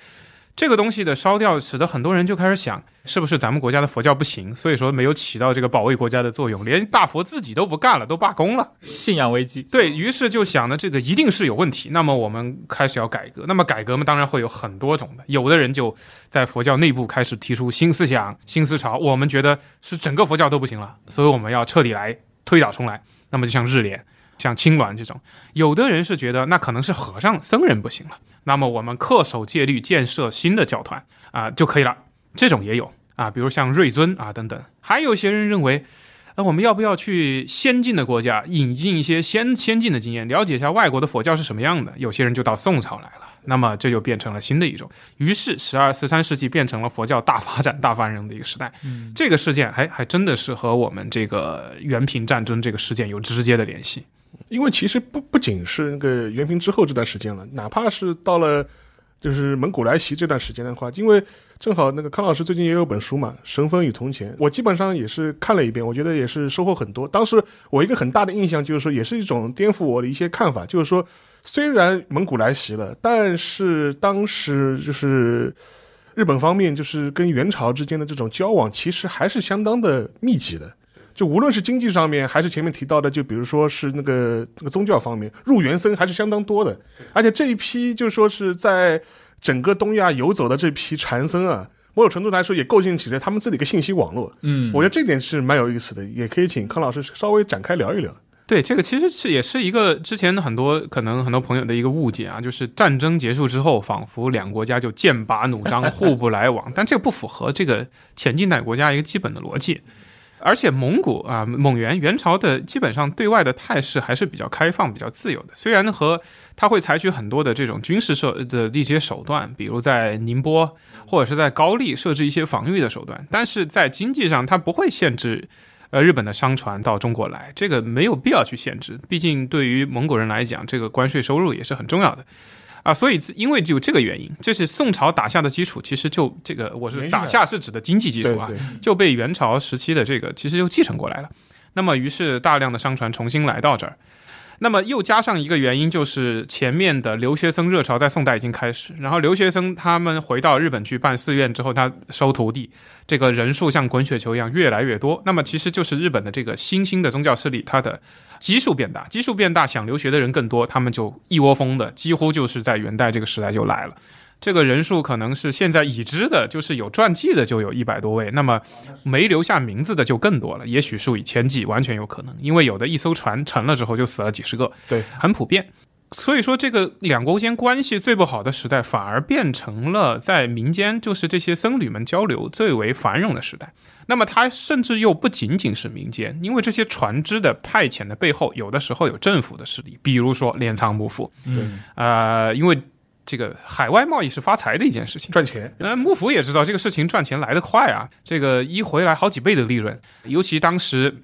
这个东西的烧掉，使得很多人就开始想，是不是咱们国家的佛教不行，所以说没有起到这个保卫国家的作用，连大佛自己都不干了，都罢工了。信仰危机。对于是就想呢，这个一定是有问题。那么我们开始要改革。那么改革嘛，当然会有很多种的。有的人就在佛教内部开始提出新思想、新思潮。我们觉得是整个佛教都不行了，所以我们要彻底来推倒重来。那么就像日莲、像青鸾这种，有的人是觉得那可能是和尚、僧人不行了，那么我们恪守戒律，建设新的教团啊、就可以了。这种也有啊，比如像瑞尊啊等等。还有一些人认为。那我们要不要去先进的国家引进一些先先进的经验，了解一下外国的佛教是什么样的？有些人就到宋朝来了，那么这就变成了新的一种。于是十二、十三世纪变成了佛教大发展、大繁荣的一个时代。嗯，这个事件还还真的是和我们这个元平战争这个事件有直接的联系。因为其实不不仅是那个元平之后这段时间了，哪怕是到了就是蒙古来袭这段时间的话，因为正好那个康老师最近也有本书嘛，《神风与铜钱》，我基本上也是看了一遍，我觉得也是收获很多。当时我一个很大的印象就是说，也是一种颠覆我的一些看法，就是说，虽然蒙古来袭了，但是当时就是。日本方面就是跟元朝之间的这种交往，其实还是相当的密集的。就无论是经济上面，还是前面提到的，就比如说是那个那个宗教方面，入园僧还是相当多的。而且这一批就说是在整个东亚游走的这批禅僧啊，某种程度来说也构建起了他们自己的一个信息网络。嗯，我觉得这点是蛮有意思的，也可以请康老师稍微展开聊一聊。对，这个其实是也是一个之前很多可能很多朋友的一个误解啊，就是战争结束之后，仿佛两国家就剑拔弩张，互不来往，但这个不符合这个前近代国家一个基本的逻辑。而且蒙古啊，蒙元元朝的基本上对外的态势还是比较开放、比较自由的。虽然和他会采取很多的这种军事设的一些手段，比如在宁波或者是在高丽设置一些防御的手段，但是在经济上它不会限制呃日本的商船到中国来，这个没有必要去限制。毕竟对于蒙古人来讲，这个关税收入也是很重要的。啊，所以因为就这个原因，这是宋朝打下的基础，其实就这个我是打下是指的经济基础啊，就被元朝时期的这个其实就继承过来了。那么，于是大量的商船重新来到这儿。那么又加上一个原因，就是前面的留学生热潮在宋代已经开始，然后留学生他们回到日本去办寺院之后，他收徒弟，这个人数像滚雪球一样越来越多。那么其实就是日本的这个新兴的宗教势力，它的基数变大，基数变大，想留学的人更多，他们就一窝蜂的，几乎就是在元代这个时代就来了。这个人数可能是现在已知的，就是有传记的就有一百多位，那么没留下名字的就更多了，也许数以千计，完全有可能。因为有的一艘船沉了之后就死了几十个，对，很普遍。所以说，这个两国间关系最不好的时代，反而变成了在民间，就是这些僧侣们交流最为繁荣的时代。那么，它甚至又不仅仅是民间，因为这些船只的派遣的背后，有的时候有政府的势力，比如说镰仓幕府，嗯呃，因为这个海外贸易是发财的一件事情。赚钱。那，幕府也知道这个事情赚钱来得快啊，这个一回来好几倍的利润。尤其当时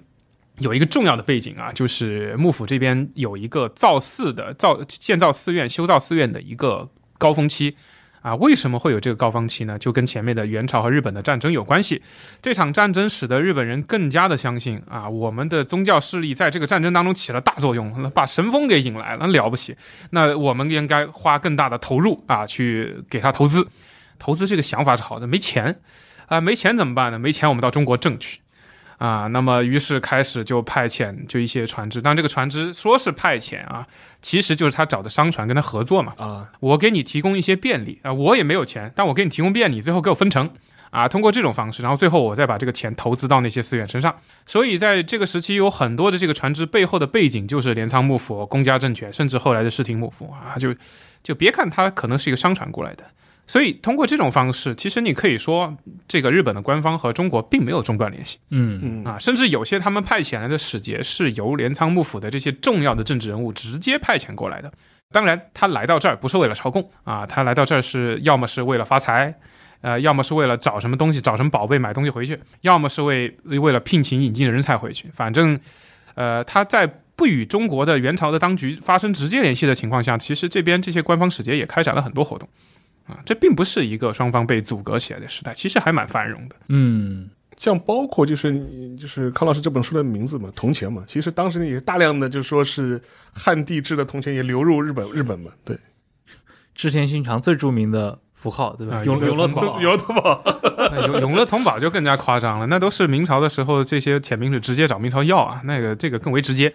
有一个重要的背景啊，就是幕府这边有一个造寺的造建造寺院、修造寺院的一个高峰期。啊，为什么会有这个高峰期呢？就跟前面的元朝和日本的战争有关系。这场战争使得日本人更加的相信啊，我们的宗教势力在这个战争当中起了大作用，把神风给引来了，了不起。那我们应该花更大的投入啊，去给他投资。投资这个想法是好的，没钱啊，没钱怎么办呢？没钱我们到中国挣去。啊，那么于是开始就派遣就一些船只，但这个船只说是派遣啊，其实就是他找的商船跟他合作嘛，啊，我给你提供一些便利啊，我也没有钱，但我给你提供便利，最后给我分成啊，通过这种方式，然后最后我再把这个钱投资到那些寺院身上。所以在这个时期，有很多的这个船只背后的背景就是镰仓幕府、公家政权，甚至后来的室町幕府啊，就就别看它可能是一个商船过来的。所以通过这种方式，其实你可以说，这个日本的官方和中国并没有中断联系嗯嗯啊，甚至有些他们派遣来的使节是由镰仓幕府的这些重要的政治人物直接派遣过来的。当然，他来到这儿不是为了朝贡啊，他来到这儿是要么是为了发财，呃，要么是为了找什么东西、找什么宝贝买东西回去，要么是为为了聘请引进人才回去。反正，呃，他在不与中国的元朝的当局发生直接联系的情况下，其实这边这些官方使节也开展了很多活动。啊，这并不是一个双方被阻隔起来的时代，其实还蛮繁荣的。嗯，像包括就是你就是康老师这本书的名字嘛，铜钱嘛，其实当时也大量的就说是汉地制的铜钱也流入日本日本嘛，对，织田信长最著名的符号，对吧？啊永永乐通永乐通宝，永永乐通 宝就更加夸张了，那都是明朝的时候，这些遣明使直接找明朝要啊，那个这个更为直接。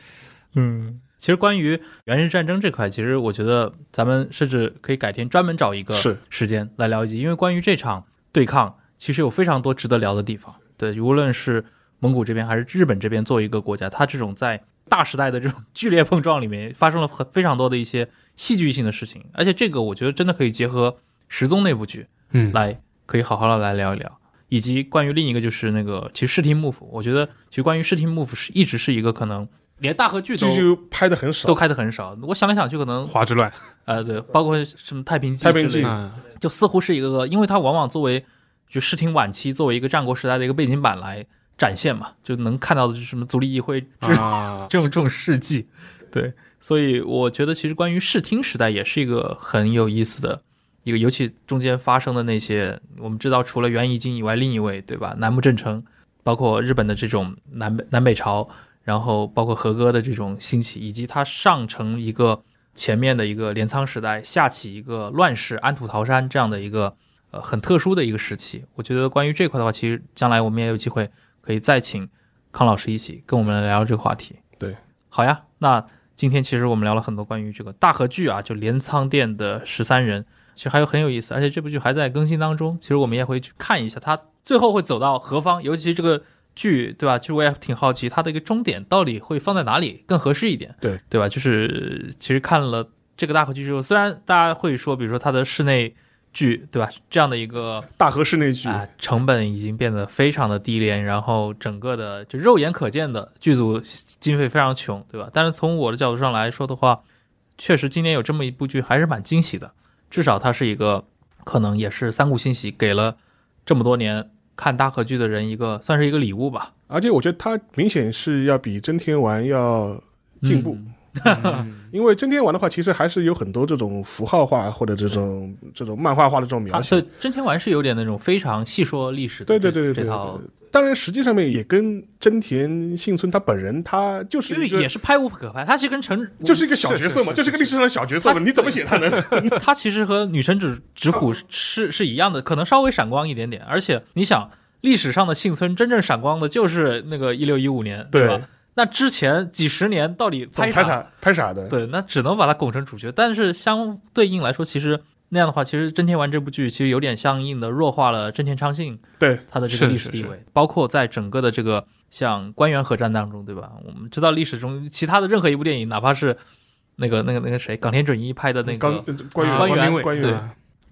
嗯，其实关于元日战争这块，其实我觉得咱们甚至可以改天专门找一个时间来聊一集，因为关于这场对抗，其实有非常多值得聊的地方。对，无论是蒙古这边还是日本这边，作为一个国家，它这种在大时代的这种 剧烈碰撞里面，发生了很非常多的一些戏剧性的事情，而且这个我觉得真的可以结合十宗那部剧嗯，来，可以好好的来聊一聊。以及关于另一个就是那个，其实视听幕府，我觉得其实关于视听幕府是一直是一个可能连大河剧都这就拍的很少，都拍的很少。我想来想去，可能华之乱，呃对，包括什么太平记太平记。之类的，嗯，就似乎是一个，因为它往往作为就视听晚期作为一个战国时代的一个背景板来展现嘛，就能看到的就是什么足利义辉 这种、啊，这种这种事迹，对，所以我觉得其实关于视听时代也是一个很有意思的一个，尤其中间发生的那些，我们知道除了源义经以外，另一位对吧，南木正成，包括日本的这种南北南北朝，然后包括和歌的这种兴起，以及它上承一个前面的一个镰仓时代，下起一个乱世安土桃山这样的一个呃很特殊的一个时期。我觉得关于这块的话，其实将来我们也有机会可以再请康老师一起跟我们来聊这个话题。对，好呀，那今天其实我们聊了很多关于这个大和剧啊，就镰仓店的十三人，其实还有很有意思，而且这部剧还在更新当中。其实我们也会去看一下它最后会走到何方，尤其这个剧，对吧？其实我也挺好奇它的一个终点到底会放在哪里更合适一点，对对吧？就是其实看了这个大合剧之后，虽然大家会说，比如说它的室内剧，对吧？这样的一个大河室内剧，啊、成本已经变得非常的低廉，然后整个的就肉眼可见的剧组经费非常穷，对吧？但是从我的角度上来说的话，确实今年有这么一部剧还是蛮惊喜的，至少它是一个可能也是三顾欣喜，给了这么多年看大河剧的人一个算是一个礼物吧。而且我觉得他明显是要比真天丸要进步。嗯因为真天丸的话，其实还是有很多这种符号化或者这种这种漫画化的这种描啊，写。对，真天丸是有点那种非常细说历史的对，对对对对这套，当然，实际上面也跟真田幸村他本人，他就是因为也是拍无可拍，他其实跟成就是一个小角色嘛，就是一个历史上的小角色嘛，你怎么写他呢？他其实和女神指指虎是是一样的，可能稍微闪光一点点。而且你想，历史上的幸村真正闪光的就是那个一六一五年，对吧？那之前几十年到底拍啥？拍啥的？对，那只能把它拱成主角。但是相对应来说，其实那样的话，其实真田丸这部剧其实有点相应的弱化了真田昌信对他的这个历史地位，包括在整个的这个像官员合战当中，对吧？我们知道历史中其他的任何一部电影，哪怕是那个那个那个谁，冈田准一拍的那个，关于啊官员官员对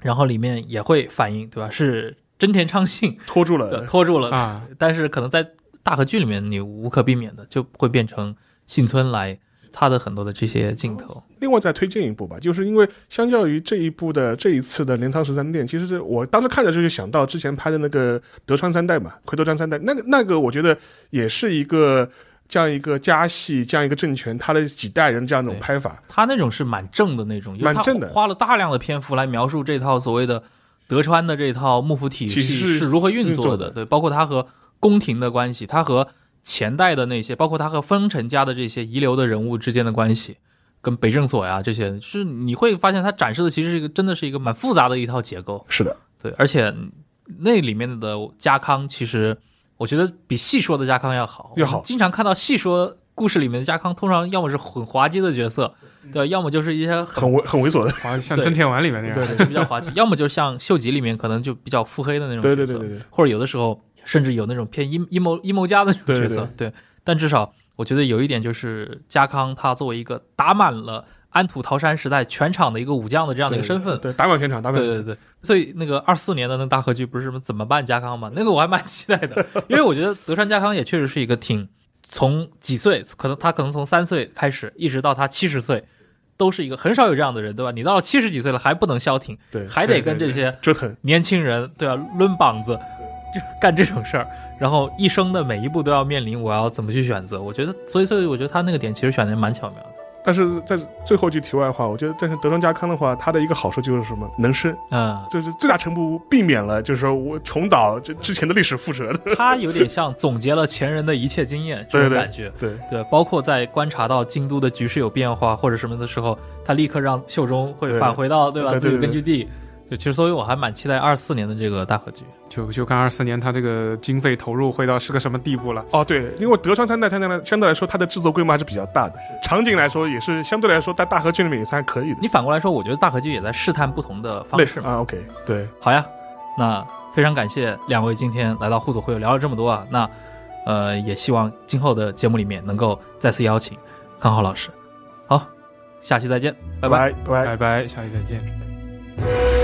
然后里面也会反映，对吧？是真田昌信拖住的了。拖住了，啊，但是可能在大河剧里面，你无可避免的就会变成幸村来他的很多的这些镜头。另外再推荐一部吧，就是因为相较于这一部的这一次的镰仓十三殿，其实是我当时看的时候就想到之前拍的那个德川三代嘛，奎斗川三代，那个那个我觉得也是一个这样一个家系这样一个政权，他的几代人这样一种拍法，他那种是蛮正的那种，因为他蛮正的。花了大量的篇幅来描述这套所谓的德川的这套幕府体系是如何运作的，运作的。对，包括他和宫廷的关系，他和前代的那些，包括他和丰臣家的这些遗留的人物之间的关系。跟北政所呀这些，是你会发现他展示的其实是一个真的是一个蛮复杂的一套结构，是的，对，而且那里面的家康，其实我觉得比细说的家康要好。要好经常看到细说故事里面的家康，通常要么是很滑稽的角色，对，要么就是一些很猥很猥琐的，好像真田丸里面那样。对就比较滑稽，要么就像秀吉里面可能就比较腹黑的那种角色，对对对对，或者有的时候甚至有那种偏阴阴谋阴谋家的那种对对角色，对但至少我觉得有一点就是家康他作为一个打满了安土桃山时代全场的一个武将的这样的一个身份，对打满全场，打满对对对，所以那个二四年的那个大合剧不是什么怎么办家康嘛？那个我还蛮期待的，因为我觉得德川家康也确实是一个挺从几岁，可能他可能从三岁开始，一直到他七十岁，都是一个很少有这样的人，对吧？你到了七十几岁了还不能消停，对，还得跟这些折腾，年轻人，对吧？抡膀子，就 干这种事儿，然后一生的每一步都要面临我要怎么去选择。我觉得，所以所以我觉得他那个点其实选的蛮巧妙的。但是在最后一句题外话，我觉得，但是德川家康的话，他的一个好处就是什么，能生，嗯，就是最大程度避免了，就是说我重蹈这之前的历史覆辙的。他有点像总结了前人的一切经验 这种感觉。对，对，包括在观察到京都的局势有变化或者什么的时候，他立刻让秀忠会返回到对吧自己的根据地。就其实，所以我还蛮期待二四年的这个大合集。就就看二四年它这个经费投入会到是个什么地步了。哦对，因为德川三代它那相对来说它的制作规模还是比较大的，场景来说也是相对来说在大合剧里面也算还可以的。你反过来说，我觉得大合剧也在试探不同的方式嘛。啊，OK，对，好呀，那非常感谢两位今天来到互组会友聊了这么多啊。那呃，也希望今后的节目里面能够再次邀请康浩老师。好，下期再见，拜拜。拜拜。拜拜，下期再见。